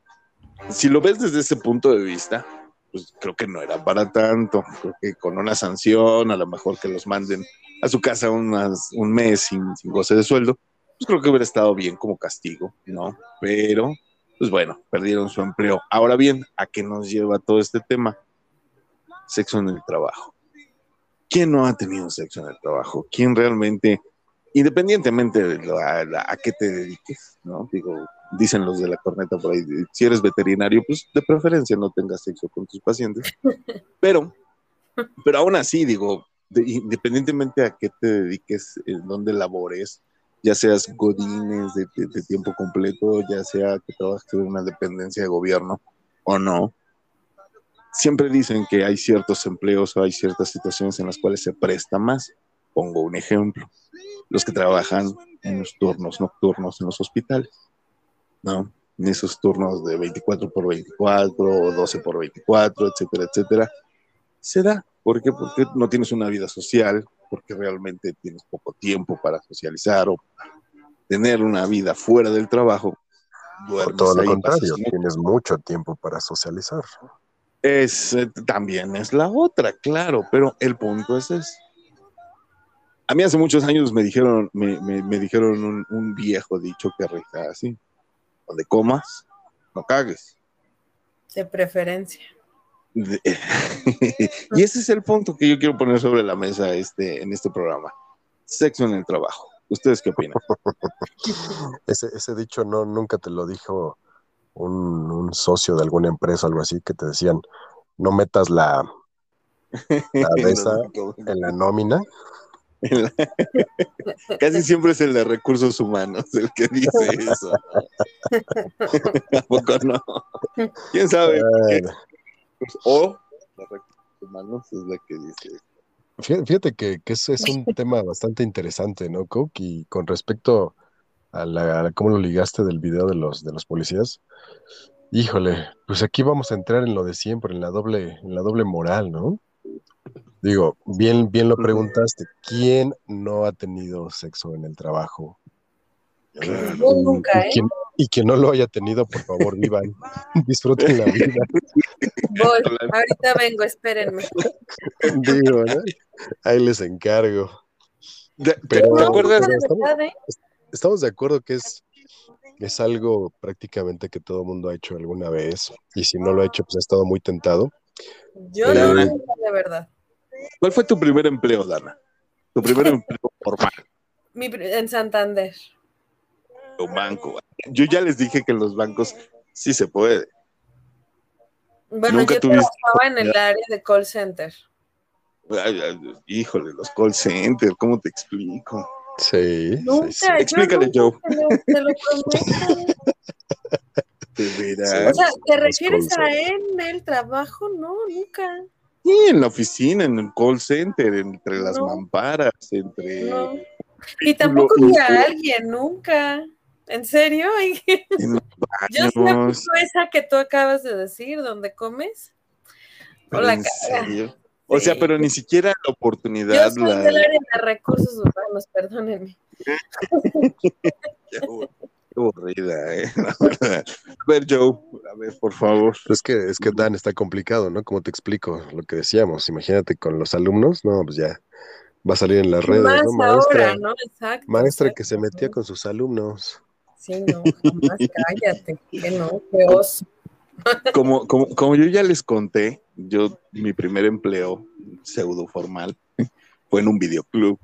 si lo ves desde ese punto de vista, pues creo que no era para tanto. Creo que con una sanción, a lo mejor que los manden a su casa unas, un mes sin, sin goce de sueldo, pues creo que hubiera estado bien como castigo, ¿no? Pero, pues bueno, perdieron su empleo. Ahora bien, ¿a qué nos lleva todo este tema? Sexo en el trabajo. ¿Quién no ha tenido sexo en el trabajo? ¿Quién realmente, independientemente de lo- a, la- a qué te dediques, ¿no? Digo, dicen los de la corneta por ahí, si eres veterinario, pues de preferencia no tengas sexo con tus pacientes. Pero, pero aún así, digo, de- independientemente a qué te dediques, en dónde labores, ya seas godines de, de- de tiempo completo, ya sea que trabajes en una dependencia de gobierno o no, siempre dicen que hay ciertos empleos o hay ciertas situaciones en las cuales se presta más. Pongo un ejemplo, los que trabajan en los turnos nocturnos en los hospitales, ¿no? En esos turnos de 24 por 24 o 12 por 24, etcétera, etcétera. Se da. ¿Por qué? Porque no tienes una vida social, porque realmente tienes poco tiempo para socializar o tener una vida fuera del trabajo. Por todo lo ahí, contrario, tienes mucho tiempo para socializar. Es, eh, también es la otra, claro, pero el punto es ese. A mí hace muchos años me dijeron, me, me- me dijeron un, un viejo dicho que rija así, donde comas, no cagues. De preferencia. De- y ese es el punto que yo quiero poner sobre la mesa este, en este programa. Sexo en el trabajo. ¿Ustedes qué opinan? Ese, ese dicho no, nunca te lo dijo un, un socio de alguna empresa o algo así, que te decían, no metas la, la de esa en la nómina. La- Casi siempre es el de recursos humanos el que dice eso. ¿A poco no? ¿Quién sabe? Eh, O la recursos humanos es la que dice. Fí- Fíjate que, que ese es un tema bastante interesante, ¿no, Coke? Y con respecto a, la, a cómo lo ligaste del video de los, de los policías, híjole, pues aquí vamos a entrar en lo de siempre, en la doble, en la doble moral, ¿no? Digo, bien, bien lo preguntaste, ¿quién no ha tenido sexo en el trabajo? Claro. Yo nunca, Y ¿eh? quien, y quien no lo haya tenido, por favor, vivan, disfruten la vida. Voy, ahorita vengo, espérenme. Digo, ¿no? Ahí les encargo. ¿Te, te- Pero- te No, acuerdas? de Estamos- verdad, ¿eh? Estamos de acuerdo que es, es algo prácticamente que todo mundo ha hecho alguna vez, y si no lo ha hecho, pues ha estado muy tentado. Yo Eh, no, de verdad. ¿Cuál fue tu primer empleo, Dana? Tu primer empleo formal, Mi en Santander. un banco. Yo ya les dije que en los bancos sí se puede. Bueno, Nunca yo tuviste trabajaba en el área de call center. Ay, ay, híjole, los call centers, ¿cómo te explico? Sí, Nunca, sí, sí. yo Explícale, nunca Joe. Te lo, prometo. O sea, ¿te refieres a en el trabajo? No, nunca. Sí, en la oficina, en el call center, entre las No. mamparas, entre No. Y tampoco vi a alguien, nunca. ¿En serio? en Yo sí aplico esa que tú acabas de decir, donde comes. Hola, en cara. serio. O sea, pero ni siquiera la Yo oportunidad. soy la- del área de recursos humanos, perdónenme. Qué abu- qué aburrida, ¿eh? La verdad. A ver, Joe, a ver, por favor. Es que, es que Dan está complicado, ¿no? Como te explico lo que decíamos. Imagínate con los alumnos, no, pues ya va a salir en las redes, Más ¿no? Maestra, ahora, ¿no? Exacto. maestra que se metía con sus alumnos. Sí, no, jamás cállate. Que no, qué oso. Como, como, como yo ya les conté, yo, mi primer empleo pseudo formal fue en un videoclub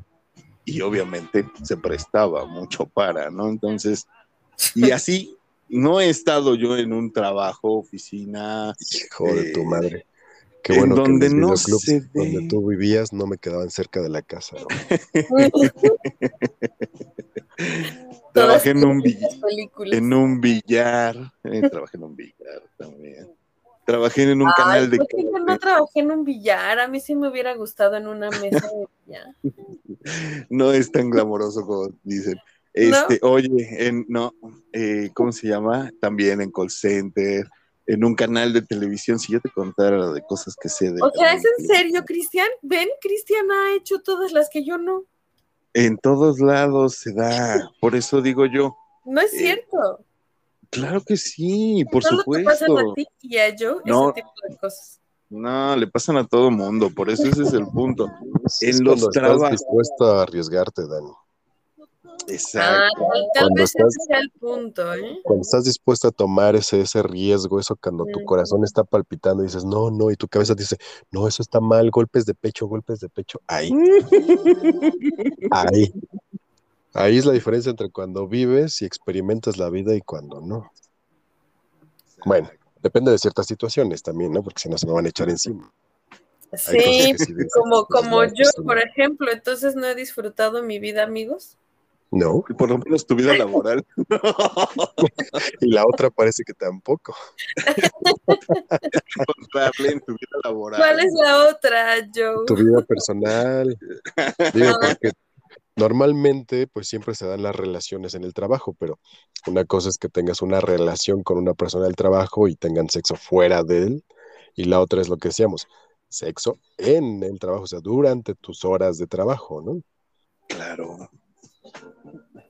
y obviamente se prestaba mucho para, ¿no? Entonces, y así, no he estado yo en un trabajo, oficina, Hijo de tu Eh, madre. Qué en bueno donde que no se ve. donde tú vivías no me quedaban cerca de la casa. ¿no? trabajé en un, películas. en un billar, eh, trabajé en un billar también. Trabajé en un Ay, canal de ¿por qué yo no trabajé en un billar? A mí sí me hubiera gustado en una mesa de billar. no es tan glamoroso como dicen. Este, oye, en, no, eh, ¿cómo se llama? También en call center, en un canal de televisión, si yo te contara de cosas que sé de O sea, ¿es en serio, Cristian? ¿Ven? Cristian ha hecho todas las que yo no. En todos lados se da, por eso digo yo, No es Eh, cierto. Claro que sí, por Solo te pasan supuesto. a ti y a yo No. ese tipo de cosas. No, le pasan a todo mundo, por eso ese es el punto. Es En cuando los estás trabajos. dispuesto a arriesgarte, Dani. Ah, Exacto. tal Cuando vez estás- ese sea el punto, ¿eh? Cuando estás dispuesto a tomar ese, ese riesgo, eso cuando tu corazón está palpitando y dices, no, no, y tu cabeza dice, no, eso está mal, golpes de pecho, golpes de pecho, ahí, ahí. Ahí es la diferencia entre cuando vives y experimentas la vida y cuando no. Bueno, depende de ciertas situaciones también, ¿no? Porque si no se me van a echar encima. Sí, como, pues, como yo, pues, por ejemplo, entonces no he disfrutado mi vida, amigos. No, Por lo menos tu vida laboral. y la otra parece que tampoco. En tu vida laboral. ¿Cuál es la otra, Joe? Tu vida personal. Digo, porque normalmente, pues siempre se dan las relaciones en el trabajo, pero una cosa es que tengas una relación con una persona del trabajo y tengan sexo fuera de él, y la otra es lo que decíamos, sexo en el trabajo, o sea, durante tus horas de trabajo, ¿no? Claro.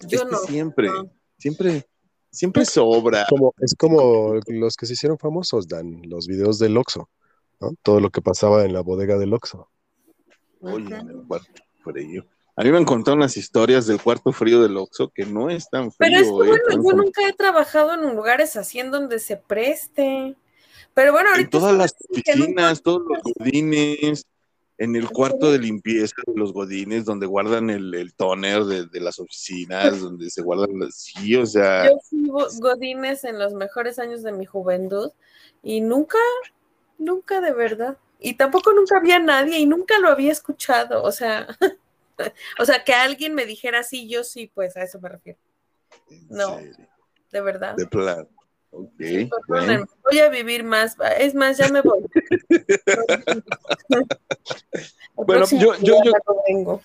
Yo es que no. siempre, no. siempre, siempre sobra. Como, es como los que se hicieron famosos, Dan, los videos del Oxxo, ¿no? Todo lo que pasaba en la bodega del Oxxo. Oye, Ajá. en el cuarto frío. A mí me han contado unas historias del cuarto frío del Oxxo que no es tan frío. Pero es que ¿eh? bueno, yo nunca he trabajado en lugares así en donde se preste. Pero bueno, En ahorita todas estoy las oficinas, todos los godines, en el cuarto de limpieza de los godines, donde guardan el, el toner de, de las oficinas, donde se guardan las... Sí, o sea, Yo fui Godines en los mejores años de mi juventud y nunca, nunca de verdad. Y tampoco nunca había nadie y nunca lo había escuchado. O sea, o sea, que alguien me dijera sí, yo sí, pues a eso me refiero, no. de verdad. de plan. Ok, Perdónenme, bueno. voy a vivir más. Es más, ya me voy. Bueno, yo- yo- yo- vengo.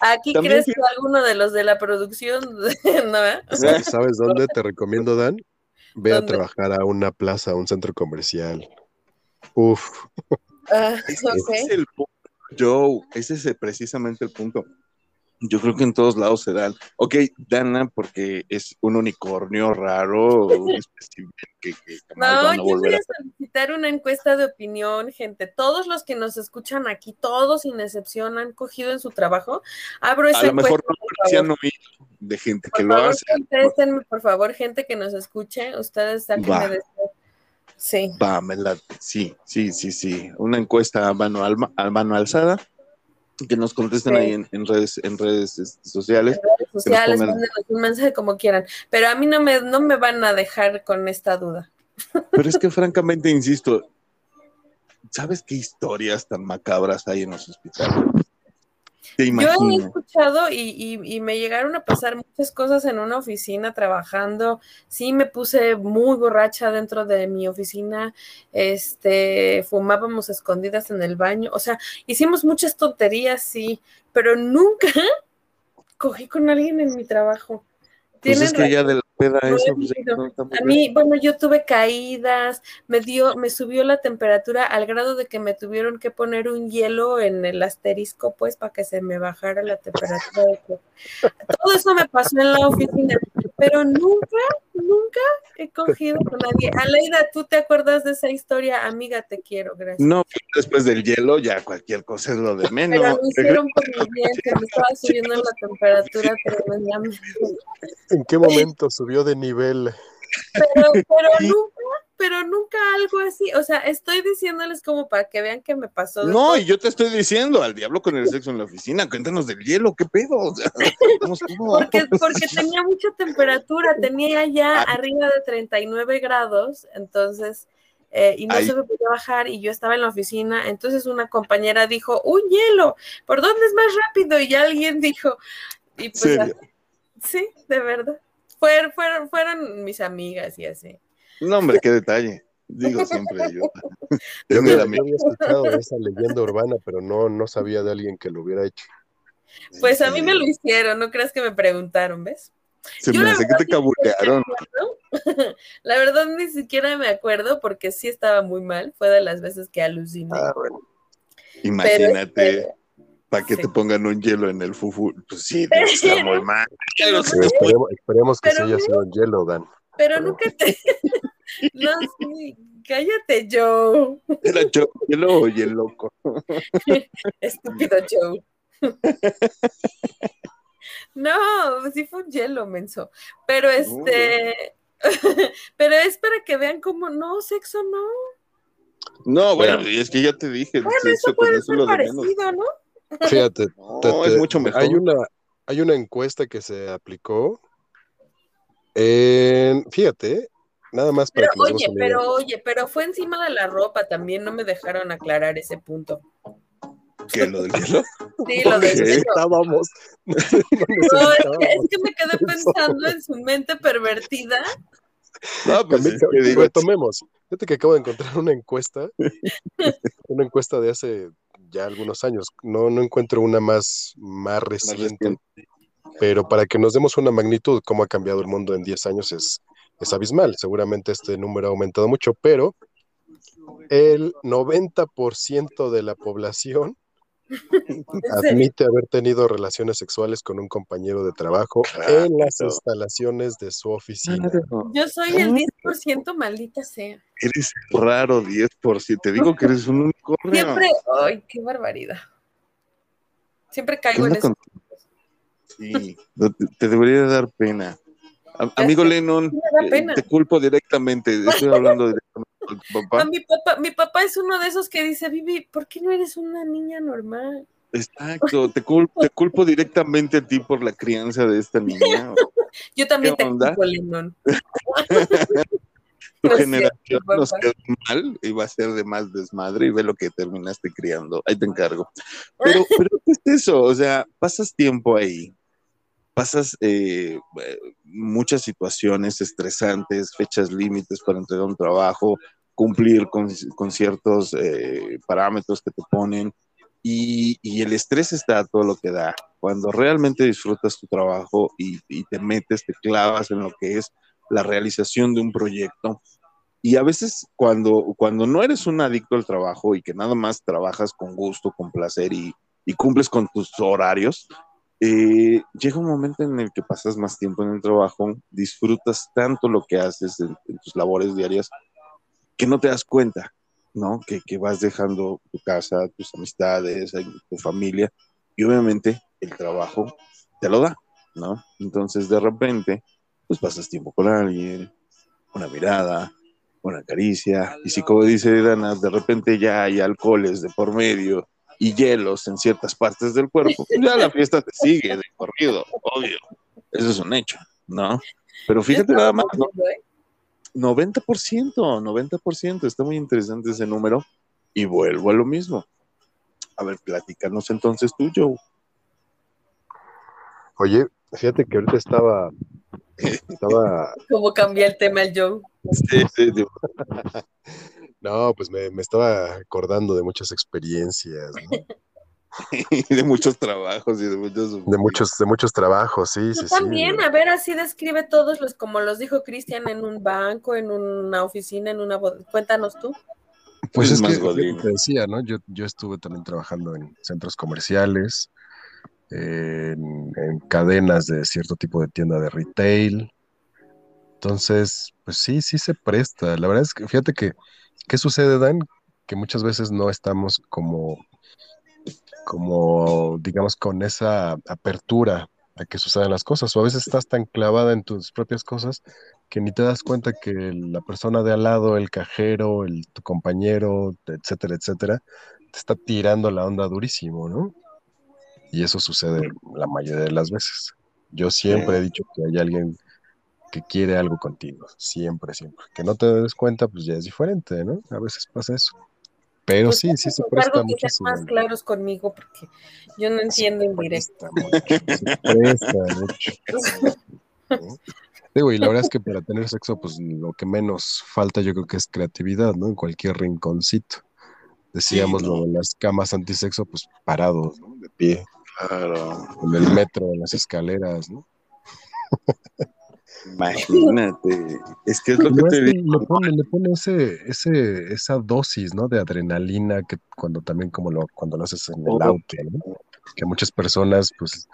Aquí crees que alguno de los de la producción, ¿no? ¿Sabes dónde te recomiendo, Dan? Ve a trabajar a una plaza, a un centro comercial. Uf, Ah, Es- ok. Ese es el punto, Joe. Ese es precisamente el punto. Yo creo que en todos lados se dan. Ok, Dana, porque es un unicornio raro, un espécimen que, que jamás No, van a yo voy a solicitar una encuesta de opinión, gente. Todos los que nos escuchan aquí, todos sin excepción, han cogido en su trabajo. Abro esa A lo mejor encuesta, no parecían de gente que lo hace. contéstenme, por favor, gente que nos escuche. Ustedes sáquenme de. Sí. Va, me late. Sí, sí, sí, sí. Una encuesta a mano, alma- a mano alzada. Que nos contesten Sí. ahí en, en redes, en redes este, sociales. redes sociales, pongan- un mensaje como quieran. Pero a mí no me, no me van a dejar con esta duda. Pero es que francamente, insisto, ¿sabes qué historias tan macabras hay en los hospitales? Yo he escuchado y, y- y me llegaron a pasar muchas cosas en una oficina trabajando. Sí, me puse muy borracha dentro de mi oficina. Este, fumábamos escondidas en el baño. O sea, hicimos muchas tonterías, sí, pero nunca cogí con alguien en mi trabajo. Pues es que ya de la eso, pues, no A mí, bueno, yo tuve caídas, me dio, me subió la temperatura al grado de que me tuvieron que poner un hielo en el asterisco, pues, para que se me bajara la temperatura. Todo eso me pasó en la oficina, pero nunca, nunca he cogido con nadie. Aleida, ¿tú te acuerdas de esa historia? Amiga, te quiero, gracias. No, después del hielo ya cualquier cosa es lo de menos. Pero lo hicieron por mi bien, que me estaba subiendo la temperatura tremendamente. ¿En qué momento subió de nivel? Pero, pero nunca, pero nunca algo así. O sea, estoy diciéndoles como para que vean que me pasó. No, y yo te estoy diciendo, al diablo con el sexo en la oficina, cuéntanos del hielo, ¿qué pedo? Porque, porque tenía mucha temperatura, tenía ya arriba de 39 grados, entonces, eh, y no se me podía bajar, y yo estaba en la oficina, entonces una compañera dijo, un hielo, ¿por dónde es más rápido? Y alguien dijo, y pues, sí, de verdad. Fueron, fueron, fueron mis amigas y así. No, hombre, qué detalle. Digo siempre yo. Yo Yo me había, la yo había escuchado esa leyenda urbana, pero no, no sabía de alguien que lo hubiera hecho. Pues a mí me lo hicieron, no creas que me preguntaron, ¿ves? Se Yo me hace que te cabulearon. La verdad ni siquiera me acuerdo porque sí estaba muy mal, fue de las veces que aluciné. Ah, bueno. Imagínate, Pero, para que sí. te pongan un hielo en el fufu. Pues sí, está muy mal. Pero Sí. Esperemos, esperemos que Pero se haya sido en hielo, Dan. Pero nunca te. No, sí, cállate, Joe. Era yo, hielo y el loco. Estúpido Joe. No, sí fue un hielo, menso. Pero este. Pero es para que vean cómo no, sexo no. No, bueno, es que ya te dije, Bueno, sexo eso puede eso ser lo parecido, ¿no? Fíjate, No, te- es mucho mejor. Hay una, hay una encuesta que se aplicó. En, fíjate, nada más para Pero que oye, idea. pero oye, pero fue encima de la ropa también, no me dejaron aclarar ese punto. ¿Qué, lo del hielo? Sí, lo de Ok. Necesitábamos. No No, es, que, necesitábamos. es que me quedé pensando en su mente pervertida. No, pues Cambi- es que digo, retomemos. Fíjate que acabo de encontrar una encuesta, una encuesta de hace ya algunos años. No, no encuentro una más, más más reciente, reciente. Pero para que nos demos una magnitud, cómo ha cambiado el mundo en 10 años es, es abismal. Seguramente este número ha aumentado mucho, pero el 90% de la población admite haber tenido relaciones sexuales con un compañero de trabajo en las instalaciones de su oficina. Yo soy el 10%, maldita sea. Eres raro 10%. Te digo que eres un unicornio. Siempre, ay, qué barbaridad. Siempre ¿Qué caigo en eso. con- Sí, te, te debería dar pena. A- amigo Lennon, eh, pena. te culpo directamente. Estoy hablando directamente con tu No, papá. mi papá, mi papá es uno de esos que dice, Vivi, ¿por qué no eres una niña normal? Exacto, te culpo, te culpo directamente a ti por la crianza de esta niña. Yo también ¿Qué te onda? culpo, Lennon. Tu No generación cierto, nos quedó mal y va a ser de más desmadre y ve lo que terminaste criando. Ahí te encargo. Pero, pero ¿qué es eso? O sea, pasas tiempo ahí, pasas eh, eh, muchas situaciones estresantes, fechas límites para entregar un trabajo, cumplir con, con ciertos eh, parámetros que te ponen y, y el estrés está a todo lo que da. Cuando realmente disfrutas tu trabajo y, y te metes, te clavas en lo que es la realización de un proyecto. Y a veces cuando, cuando no eres un adicto al trabajo y que nada más trabajas con gusto, con placer y, y cumples con tus horarios, eh, llega un momento en el que pasas más tiempo en el trabajo, disfrutas tanto lo que haces en, tus labores diarias que no te das cuenta, ¿no? Que, vas dejando tu casa, tus amistades, tu familia y obviamente el trabajo te lo da, ¿no? Entonces de repente, pues pasas tiempo con alguien, una mirada, una caricia, y si como dice Dana, de repente ya hay alcoholes de por medio y hielos en ciertas partes del cuerpo, pues ya la fiesta te sigue de corrido, obvio. Eso es un hecho, ¿no? Pero fíjate nada más, ¿no? ¿eh? 90%, 90%, está muy interesante ese número y vuelvo a lo mismo. A ver, platícanos entonces tú, Joe. Oye, fíjate que ahorita estaba, estaba, ¿Cómo cambia el tema el Joe? Sí, sí, sí. no, pues me, me estaba acordando de muchas experiencias, ¿no? de muchos trabajos y de muchos... de muchos, de muchos trabajos, sí, sí, sí. también, a ver, así describe todos los, como los dijo Cristian, en un banco, en una oficina, en una bod- Cuéntanos tú. Pues Es es más que te decía, ¿no? Yo, yo estuve también trabajando en centros comerciales, en, en cadenas de cierto tipo de tienda de retail, Entonces, pues sí, sí se presta. La verdad es que fíjate que, ¿qué sucede, Dan? Que muchas veces no estamos como, como, digamos, con esa apertura a que sucedan las cosas. O a veces estás tan clavada en tus propias cosas que ni te das cuenta que la persona de al lado, el cajero, el, tu compañero, etcétera, etcétera, te está tirando la onda durísimo, ¿no? Y eso sucede la mayoría de las veces. Yo siempre he dicho que hay alguien que quiere algo contigo, siempre, siempre. Que no te des cuenta, pues ya es diferente, ¿no? A veces pasa eso. Pero Pues sí, sí se te presta encargo que mucho. sean más claros conmigo porque yo no entiendo indirecto. Se presta mucho. ¿no? Digo, y la verdad es que para tener sexo, pues lo que menos falta yo creo que es creatividad, ¿no? En cualquier rinconcito. Decíamos Sí, lo ¿no? de las camas antisexo, pues parados, ¿no? De pie, Claro. en el metro, en las escaleras, ¿no? Imagínate. Es que es lo que no te que digo. le pone, le pone ese, ese, esa dosis, ¿no? De adrenalina que cuando también como lo, cuando lo haces en el auto, ¿no? Que muchas personas, pues,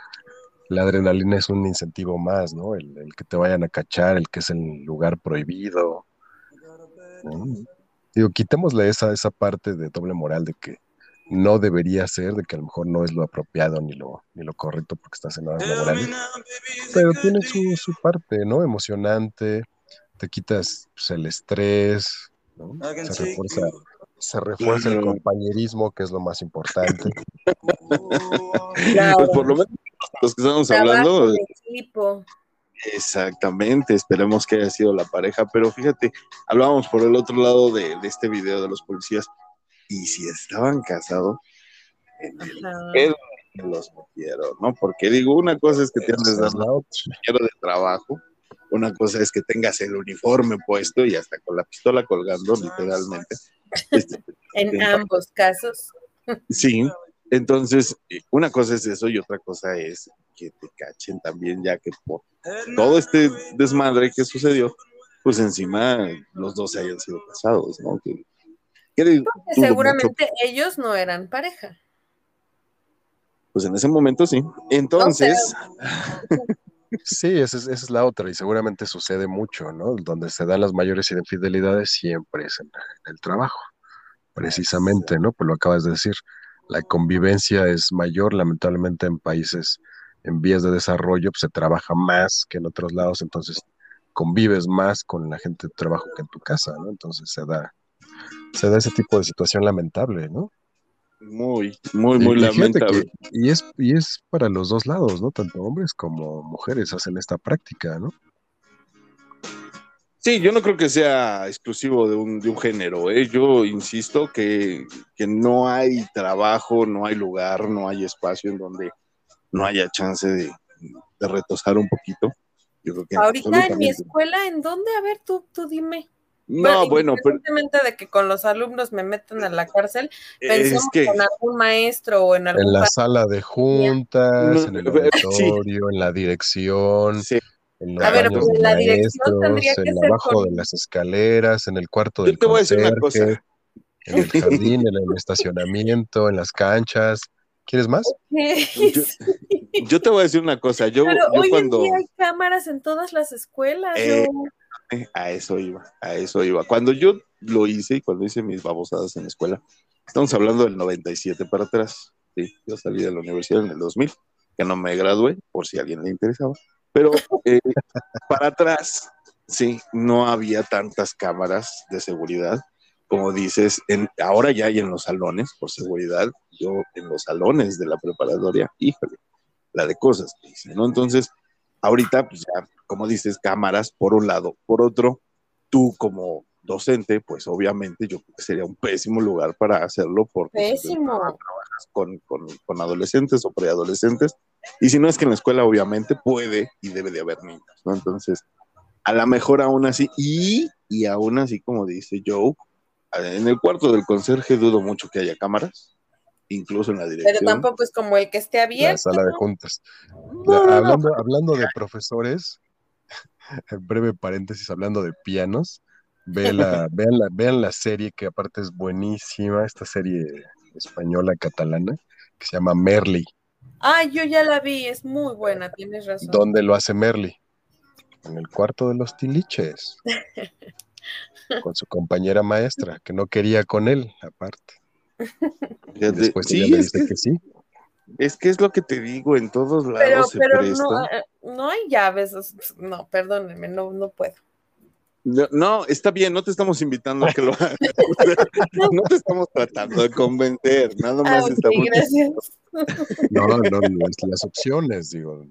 la adrenalina es un incentivo más, ¿no? El, el que te vayan a cachar, el que es el lugar prohibido. ¿no? Digo, quitémosle esa, esa parte de doble moral de que no debería ser, de que a lo mejor no es lo apropiado ni lo, ni lo correcto porque estás en horas laborales. Pero tiene su, su parte, ¿no? Emocionante, te quitas pues, el estrés, ¿no? Se refuerza, se refuerza el compañerismo, que es lo más importante. Claro. Pues por lo menos los que estamos hablando, equipo. exactamente, esperemos que haya sido la pareja, pero fíjate, hablábamos por el otro lado de, de este video de los policías, y si estaban casados, en el pedo que los metieron, ¿no? Porque digo, una cosa es que te andes dando de trabajo, una cosa es que tengas el uniforme puesto y hasta con la pistola colgando, literalmente. Este, En ambos casos. Sí, entonces eh, una cosa es eso y otra cosa es que te cachen también ya que por todo este desmadre que sucedió, pues encima los dos se hayan sido casados, ¿no? Que, que dudo mucho, Seguramente ellos no eran pareja. pues en ese momento sí. Entonces, Sí, esa es, esa es la otra, y seguramente sucede mucho, ¿no? Donde se dan las mayores infidelidades siempre es en, en el trabajo, precisamente, ¿no? Pues lo acabas de decir, la convivencia es mayor, lamentablemente en países en vías de desarrollo pues, se trabaja más que en otros lados, entonces convives más con la gente de trabajo que en tu casa, ¿no? Entonces se da, se da ese tipo de situación lamentable, ¿no? muy, muy, muy y lamentable. que- y es, y es para los dos lados, ¿no? Tanto hombres como mujeres hacen esta práctica, ¿no? Sí, yo no creo que sea exclusivo de un, de un género. ¿eh? Yo insisto que, que no hay trabajo, no hay lugar, no hay espacio en donde no haya chance de, de retosar un poquito. Yo creo que Ahorita en mi escuela, ¿en dónde? A ver, tú, tú dime. No, bueno, pero Independientemente de que con los alumnos me metan a la cárcel, es pensemos que con algún maestro o en algún En la sala de juntas, No, en el eh, sí. auditorio, en la dirección, sí, en los A ver, pues, de la dirección tendría maestros, que en ser abajo con- de las escaleras, en el cuarto yo del te voy a decir una cosa. en el jardín, en el estacionamiento, en las canchas. ¿Quieres más? Yo, yo te voy a decir una cosa. Yo, Pero yo hoy cuando. en día hay cámaras en todas las escuelas. Eh, yo- A eso iba, a eso iba. Cuando yo lo hice y cuando hice mis babosadas en la escuela, estamos hablando del 97 para atrás. Sí, yo salí de la universidad en el 2000, que no me gradué, por si a alguien le interesaba. Pero eh, para atrás, sí, no había tantas cámaras de seguridad. Como dices, en, ahora ya hay en los salones, por seguridad. Yo en los salones de la preparatoria, híjole, la de cosas que hice, ¿no? Entonces, ahorita, pues ya, como dices, cámaras por un lado. Por otro, tú como docente, pues obviamente yo creo que sería un pésimo lugar para hacerlo porque pues, Pésimo. trabajas con, con, con adolescentes o preadolescentes. Y si no es que en la escuela, obviamente, puede y debe de haber niños, ¿no? Entonces, a lo mejor aún así, y, y aún así, como dice Joe, en el cuarto del conserje dudo mucho que haya cámaras, incluso en la Pero dirección. tampoco es como el que esté La abierto. sala de juntas. No, La- no, no. hablando, hablando de profesores, en breve paréntesis, hablando de pianos, ve la, vean, la, vean la serie que aparte es buenísima, esta serie española catalana que se llama Merly, Ah, yo ya la vi, es muy buena, tienes razón. donde lo hace Merly. en el cuarto de los tiliches, con su compañera maestra, que no quería con él, aparte. Después sí, es dice que, que sí. es que es lo que te digo, en todos lados Pero, se pero presta. no, eh, no hay llaves. No, perdónenme, no, no puedo. No, no, está bien, no te estamos invitando a que lo hagas. no te estamos tratando de convencer, nada Ah, más ok, estamos. gracias. No, no, las, las opciones, digo.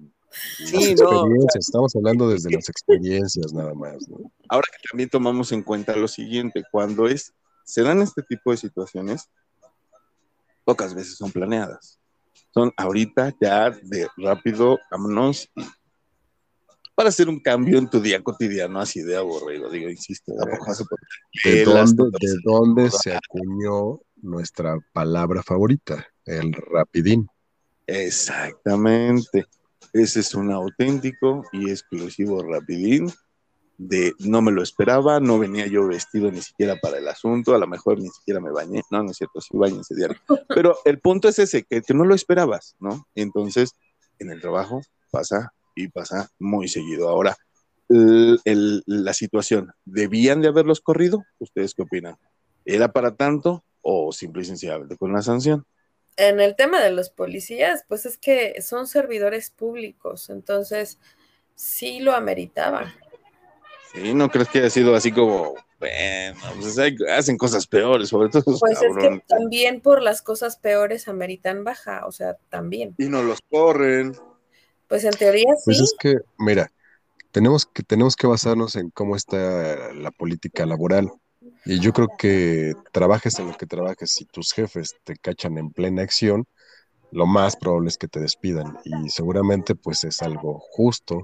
Sí, las no, estamos hablando desde las experiencias nada más, ¿no? Ahora que también tomamos en cuenta lo siguiente, cuando es, se dan este tipo de situaciones, pocas veces son planeadas. Son ahorita ya de rápido, vámonos, para hacer un cambio en tu día cotidiano, así de aburrido, digo, insisto, ¿De dónde, de dónde se acuñó nuestra palabra favorita? El rapidín. Exactamente. Ese es un auténtico y exclusivo rapidín de no me lo esperaba, no venía yo vestido ni siquiera para el asunto, a lo mejor ni siquiera me bañé, no, no es cierto, sí bañense diario. Pero el punto es ese, que, no lo esperabas, ¿no? Entonces, en el trabajo pasa y pasa muy seguido. Ahora, el- la situación, ¿debían de haberlos corrido? ¿Ustedes qué opinan? ¿Era para tanto o simple y sencillamente con la sanción? En el tema de los policías, pues es que son servidores públicos, entonces sí lo ameritaba. Sí, ¿no crees que haya sido así como, bueno, pues hay- hacen cosas peores, sobre todo Pues es que también por las cosas peores ameritan baja, o sea, también. Y no los corren. Pues en teoría Pues sí. es que, mira, tenemos que, tenemos que basarnos en cómo está la política laboral. Y yo creo que trabajes en lo que trabajes, si tus jefes te cachan en plena acción, lo más probable es que te despidan. Y seguramente pues es algo justo.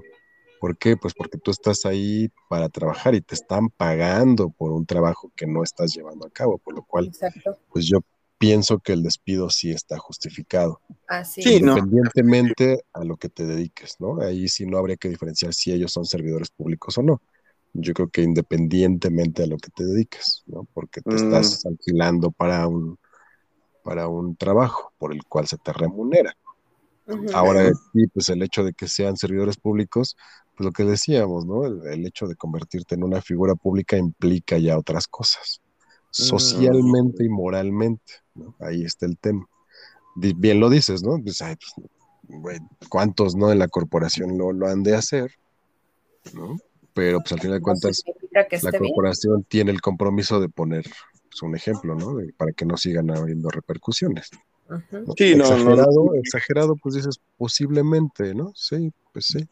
¿Por qué? Pues porque tú estás ahí para trabajar y te están pagando por un trabajo que no estás llevando a cabo, por lo cual Exacto. pues yo pienso que el despido sí está justificado Así. Sí, no. independientemente a lo que te dediques, ¿no? Ahí sí no habría que diferenciar si ellos son servidores públicos o no. Yo creo que independientemente a lo que te dediques, ¿no? Porque te Mm. estás alquilando para un, para un trabajo por el cual se te remunera. Ahora, sí, pues el hecho de que sean servidores públicos, pues lo que decíamos, ¿no? El, el hecho de convertirte en una figura pública implica ya otras cosas, socialmente y moralmente, ¿no? Ahí está el tema. Bien lo dices, ¿no? Pues, ay, pues, ¿cuántos no en la corporación lo, lo han de hacer? ¿No? Pero pues al final de cuentas, la bien. corporación tiene el compromiso de poner pues, un ejemplo, ¿no? De- para que no sigan habiendo repercusiones. Ujú. ¿no? Sí, no, no, exagerado, exagerado, pues dices posiblemente, ¿no? Sí, pues sí.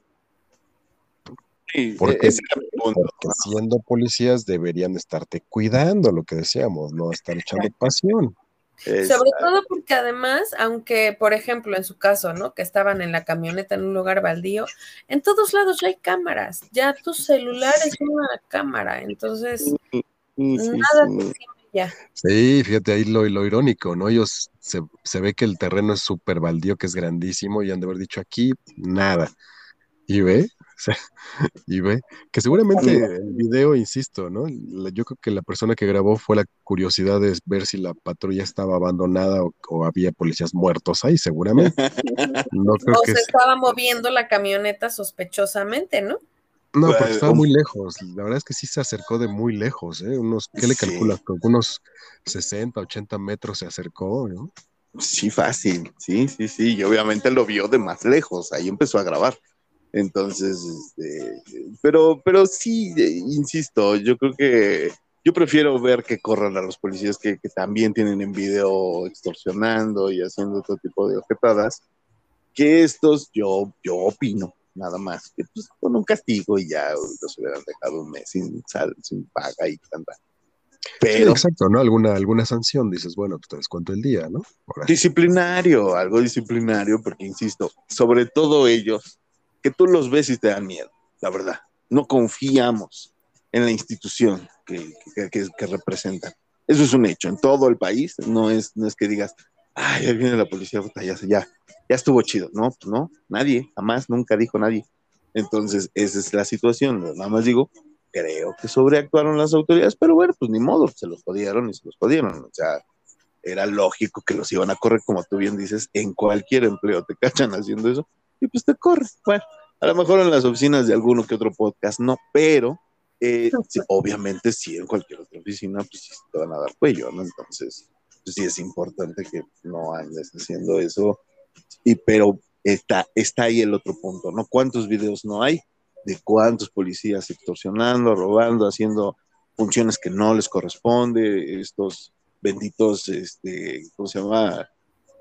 Sí, ¿Por e- qué? ese era mi punto. Porque siendo policías deberían estarte cuidando, lo que decíamos, no estar echando pasión. Sobre todo porque además, aunque por ejemplo en su caso, ¿no? Que estaban en la camioneta en un lugar baldío, en todos lados ya hay cámaras, ya tu celular es una cámara, entonces Sí, sí, nada sí. te ya. Sí, fíjate ahí lo, lo irónico, ¿no? Ellos se, se ve que el terreno es súper baldío, que es grandísimo, y han de haber dicho aquí nada. Y ve, o sea, y ve, que seguramente el video, insisto, ¿no? Yo creo que la persona que grabó fue la curiosidad de ver si la patrulla estaba abandonada o, o había policías muertos ahí, seguramente. No creo O que se es- estaba moviendo la camioneta sospechosamente, ¿no? No, porque Pues, estaba un- muy lejos. La verdad es que sí se acercó de muy lejos, ¿eh? Unos, ¿qué le Sí. calculas? Con unos 60, 80 metros se acercó, ¿no? Sí, fácil. Sí, sí, sí. Y obviamente lo vio de más lejos. Ahí empezó a grabar. Entonces, este, pero, pero sí, eh, insisto, yo creo que yo prefiero ver que corran a los policías que, que también tienen en video extorsionando y haciendo otro tipo de objetadas, que estos, yo, yo opino, nada más, que pues, con un castigo y ya los hubieran dejado un mes sin sal, sin paga y tanta. Sí, Pero exacto, ¿no? Alguna, alguna sanción, dices, bueno, pues te descuento el día, ¿no? Disciplinario, algo disciplinario, porque insisto, sobre todo ellos, que tú los ves y te dan miedo, la verdad. No confiamos en la institución que, que, que- que representan. Eso es un hecho en todo el país, no es, no es que digas, ay, ahí viene la policía, ya, ya, ya estuvo chido. No, pues no, nadie, jamás, nunca dijo nadie. Entonces, esa es la situación. Nada más digo, creo que sobreactuaron las autoridades, pero bueno, pues ni modo, se los jodieron y se los jodieron. O sea, era lógico que los iban a correr, como tú bien dices, en cualquier empleo te cachan haciendo eso y pues te corren. Bueno, A lo mejor en las oficinas de alguno que otro podcast, no, pero eh, sí, obviamente sí en cualquier otra oficina, pues sí te van a dar cuello, ¿no? Entonces, pues sí es importante que no andes haciendo eso. Y pero está, está ahí el otro punto, ¿no? ¿Cuántos videos no hay de cuántos policías extorsionando, robando, haciendo funciones que no les corresponde, estos benditos, este, ¿cómo se llama?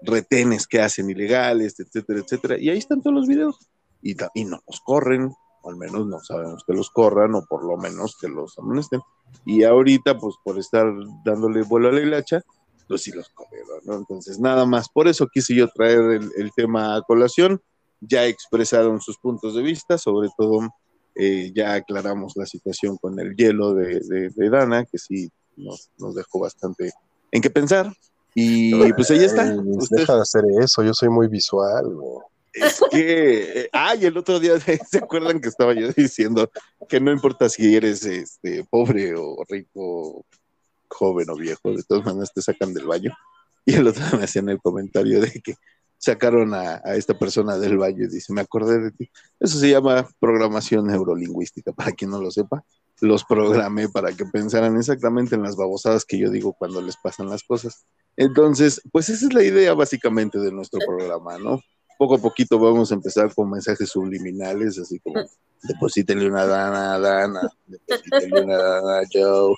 Retenes que hacen ilegales, etcétera, etcétera. Y ahí están todos los videos. Y, y no los corren, o al menos no sabemos que los corran, o por lo menos que los amonesten. Y ahorita, pues por estar dándole vuelo a la hilacha, pues sí los corrieron, ¿no? Entonces, nada más. Por eso quise yo traer el, el tema a colación. Ya expresaron sus puntos de vista, sobre todo eh, ya aclaramos la situación con el hielo de, de- de Dana, que sí nos, nos dejó bastante en qué pensar. Y pues ahí está. Ay, Deja de hacer eso, yo soy muy visual. es que, eh, ay, el otro día, ¿se acuerdan que estaba yo diciendo que no importa si eres este, pobre o rico, joven o viejo, de todas maneras te sacan del baño? Y el otro día me hacían el comentario de que sacaron a, a esta persona del baño y dice, me acordé de ti. Eso se llama programación neurolingüística, para quien no lo sepa. Los programé para que pensaran exactamente en las babosadas que yo digo cuando les pasan las cosas. Entonces, pues esa es la idea básicamente de nuestro programa, ¿no? Poco a poquito vamos a empezar con mensajes subliminales, así como deposítele una dana a Dana, deposítele una dana a Joe,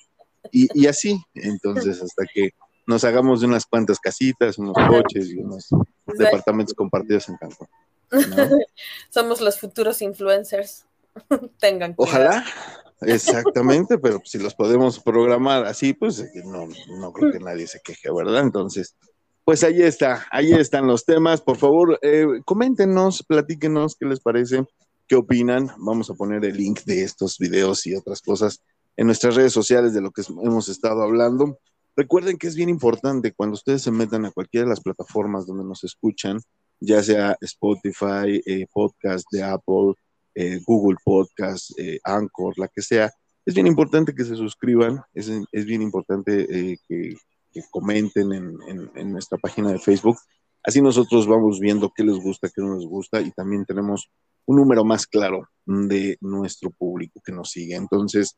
y, y así, entonces hasta que nos hagamos de unas cuantas casitas, unos coches y unos departamentos compartidos en Cancún. ¿no? Somos los futuros influencers. Tengan cuidado. Ojalá, exactamente, pero si los podemos programar así, pues no, no creo que nadie se queje, ¿verdad? Entonces, pues ahí está, ahí están los temas. Por favor, eh, coméntenos, platíquenos qué les parece, qué opinan. Vamos a poner el link de estos videos y otras cosas en nuestras redes sociales de lo que hemos estado hablando. Recuerden que es bien importante cuando ustedes se metan a cualquiera de las plataformas donde nos escuchan, ya sea Spotify, eh, podcast de Apple, eh, Google Podcast, eh, Anchor, la que sea, es bien importante que se suscriban, es, es bien importante que, que comenten en, en- en nuestra página de Facebook. Así nosotros vamos viendo qué les gusta, qué no les gusta y también tenemos un número más claro de nuestro público que nos sigue. Entonces,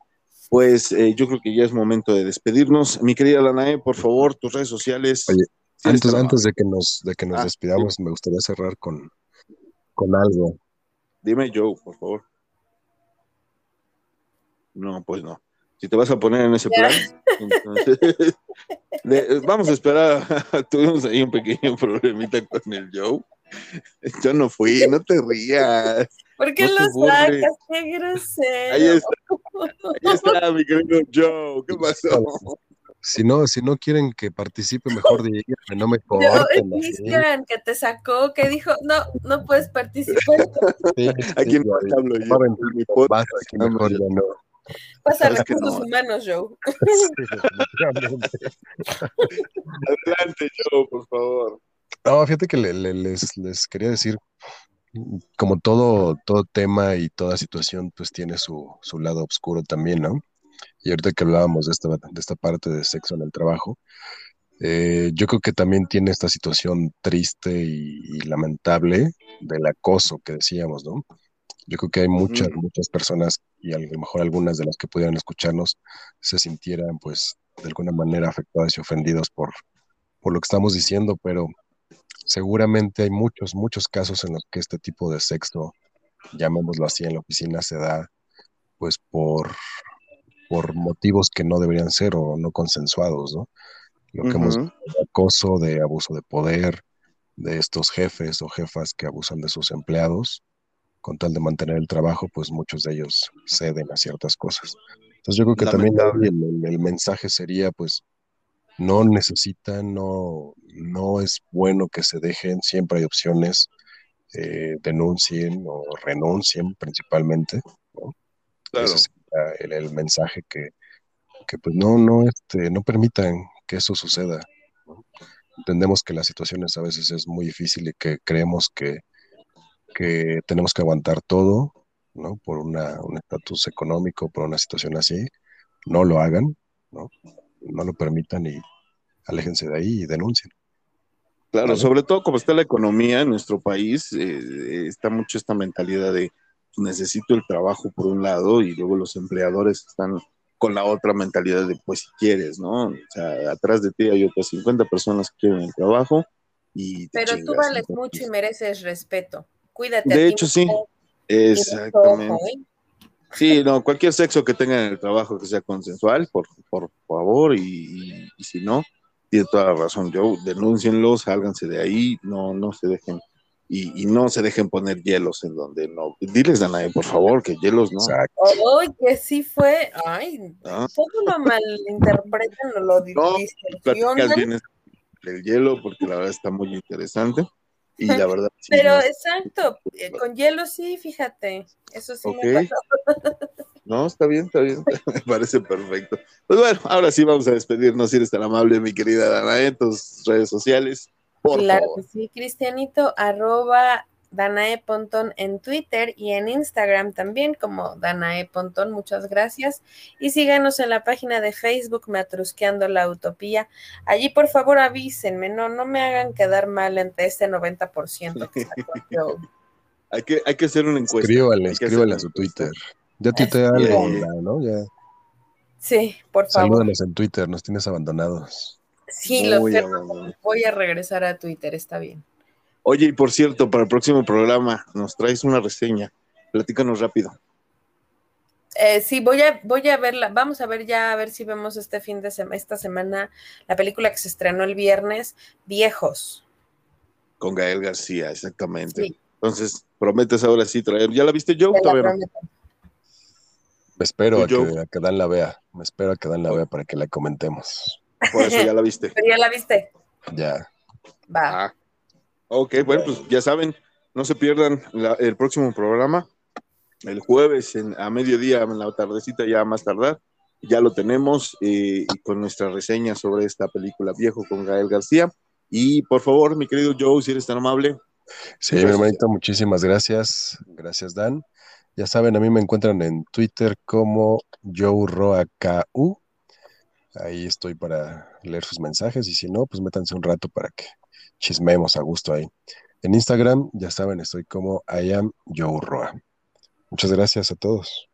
pues eh, yo creo que ya es momento de despedirnos. Mi querida Lanae, por favor, tus redes sociales. Oye, Antes, antes de que nos, de que nos Ah, despidamos, me gustaría cerrar con, con algo. Dime Joe, por favor. No, pues no. Si te vas a poner en ese plan, entonces, vamos a esperar. Tuvimos ahí un pequeño problemita con el Joe. Yo no fui, no te rías. ¿Por qué no lo sacas? Qué grosero. Ahí está, ahí está mi querido Joe. ¿Qué pasó? Si no, si no quieren que participe, mejor díganme, no me corten. así. Cristian, que te sacó, que dijo, no, no puedes participar. Sí, ¿A sí, quién ya, más hablo yo? Mi podcast, basta, que mejor ya no. Pasa recursos no. humanos, Joe. Sí. Adelante, Joe, por favor. No, fíjate que le- le- les, les quería decir, como todo, todo tema y toda situación, pues tiene su, su lado oscuro también, ¿no? Y ahorita que hablábamos de esta, de esta parte de sexo en el trabajo, eh, yo creo que también tiene esta situación triste y, y lamentable del acoso que decíamos, ¿no? Yo creo que hay muchas, muchas personas, y a lo mejor algunas de las que pudieran escucharnos, se sintieran, pues, de alguna manera afectadas y ofendidos por, por lo que estamos diciendo, pero seguramente hay muchos, muchos casos en los que este tipo de sexo, llamémoslo así, en la oficina se da, pues, por, por motivos que no deberían ser o no consensuados, ¿no? Lo que hemos Ujú. visto de acoso, de abuso de poder, de estos jefes o jefas que abusan de sus empleados, con tal de mantener el trabajo, pues muchos de ellos ceden a ciertas cosas. Entonces yo creo que también Lamentable. el mensaje sería, pues, no necesitan, no, no es bueno que se dejen, siempre hay opciones, eh, denuncien o renuncien principalmente, ¿no? Claro. Ese sería el, el mensaje que, que pues no, no, este, no permitan que eso suceda. ¿no? Entendemos que las situaciones a veces es muy difícil y que creemos que, que tenemos que aguantar todo, ¿no? Por una, un estatus económico, por una situación así. No lo hagan, ¿no? No lo permitan y aléjense de ahí y denuncien. Claro, Claro. sobre todo como está la economía en nuestro país, eh, está mucho esta mentalidad de necesito el trabajo por un lado y luego los empleadores están con la otra mentalidad de pues si quieres, ¿no? O sea, atrás de ti hay otras 50 personas que quieren el trabajo y te Pero tú vales mucho y mereces respeto. Cuídate. a De ti hecho, sí. Exactamente. ojo, ¿eh? Sí, no, cualquier sexo que tengan en el trabajo que sea consensual, por, por favor, y, y- y si no, tiene toda la razón, Joe, denúncienlos, sálganse de ahí, no, no se dejen, y, y no se dejen poner hielos en donde no. Diles, Danae, por favor, que hielos no. Exacto. Ay, que sí fue. Ay, ¿no? todo lo malinterpretan o lo No, distorsionan. Platicas bien el hielo, porque la verdad está muy interesante, y la verdad sí, Pero no, exacto, eh, con hielo sí, fíjate. Eso sí Ok. me pasó. no, está bien, está bien, me parece perfecto. Pues bueno, ahora sí vamos a despedirnos, si eres tan amable, mi querida Danae, en tus redes sociales, por claro favor. que sí, Cristianito, arroba Danae Pontón en Twitter y en Instagram también como Danae Pontón, muchas gracias. Y síganos en la página de Facebook Matrusqueando la Utopía. Allí por favor avísenme, no, no me hagan quedar mal entre este 90% que. Hay que, hay que hacer una encuesta. Escríbale, escríbale a su. Twitter. Ya tuitea algo, ¿no? Ya. Sí, por favor. Salúdanos en Twitter, nos tienes abandonados. Sí, lo voy a regresar a Twitter, está bien. Oye, y por cierto, para el próximo programa nos traes una reseña. Platícanos rápido. Eh, sí, voy a, voy a verla. Vamos a ver ya, a ver si vemos este fin de semana, esta semana, la película que se estrenó el viernes, Viejos. Con Gael García, exactamente. Sí. Entonces, prometes ahora sí traer. ¿Ya la viste, Joe? La Todavía no. prometo. Me espero a que, a que Dan la vea. Me espero a que Dan la vea para que la comentemos. Por eso ya la viste. Pero ya la viste. Ya. Va. Ah. Ok, bueno, pues ya saben, no se pierdan el próximo programa. El jueves en- a mediodía, en la tardecita, ya más tardar. Ya lo tenemos eh, con nuestra reseña sobre esta película Viejo con Gael García. Y por favor, mi querido Joe, si eres tan amable, Sí, mi hermanito, muchísimas gracias. Gracias, Dan. Ya saben, a mí me encuentran en Twitter como JoeRoaKU. Ahí estoy para leer sus mensajes y si no, pues métanse un rato para que chismemos a gusto ahí. En Instagram, ya saben, estoy como I am Roa. Muchas gracias a todos.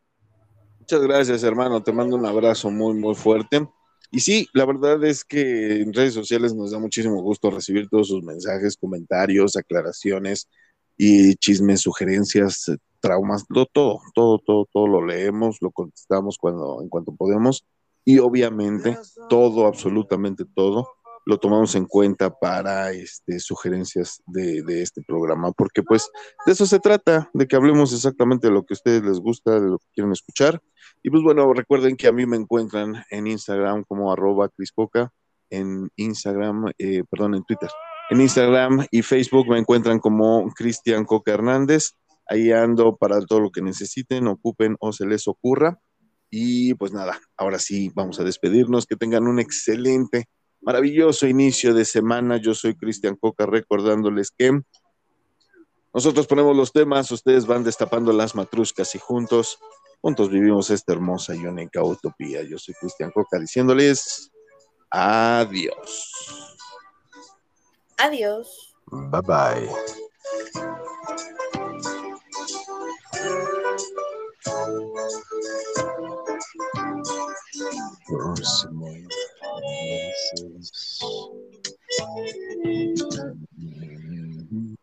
Muchas gracias, hermano. Te mando un abrazo muy, muy fuerte. Y sí, la verdad es que en redes sociales nos da muchísimo gusto recibir todos sus mensajes, comentarios, aclaraciones y chismes, sugerencias, traumas, lo- todo, todo, todo, todo lo leemos, lo contestamos cuando, en cuanto podemos. Y obviamente, todo, absolutamente todo, lo tomamos en cuenta para este, sugerencias de, este programa, porque pues de eso se trata, de que hablemos exactamente de lo que a ustedes les gusta, de lo que quieren escuchar. Y pues bueno, recuerden que a mí me encuentran en Instagram como arroba crispoca, en Instagram, eh, perdón, en Twitter. En Instagram y Facebook me encuentran como Cristian Coca Hernández. Ahí ando para todo lo que necesiten, ocupen o se les ocurra. Y pues nada, ahora sí vamos a despedirnos. Que tengan un excelente, maravilloso inicio de semana. Yo soy Cristian Coca recordándoles que nosotros ponemos los temas, ustedes van destapando las matruscas y juntos, juntos vivimos esta hermosa y única utopía. Yo soy Cristian Coca diciéndoles adiós. Adiós. Bye bye. Gross man.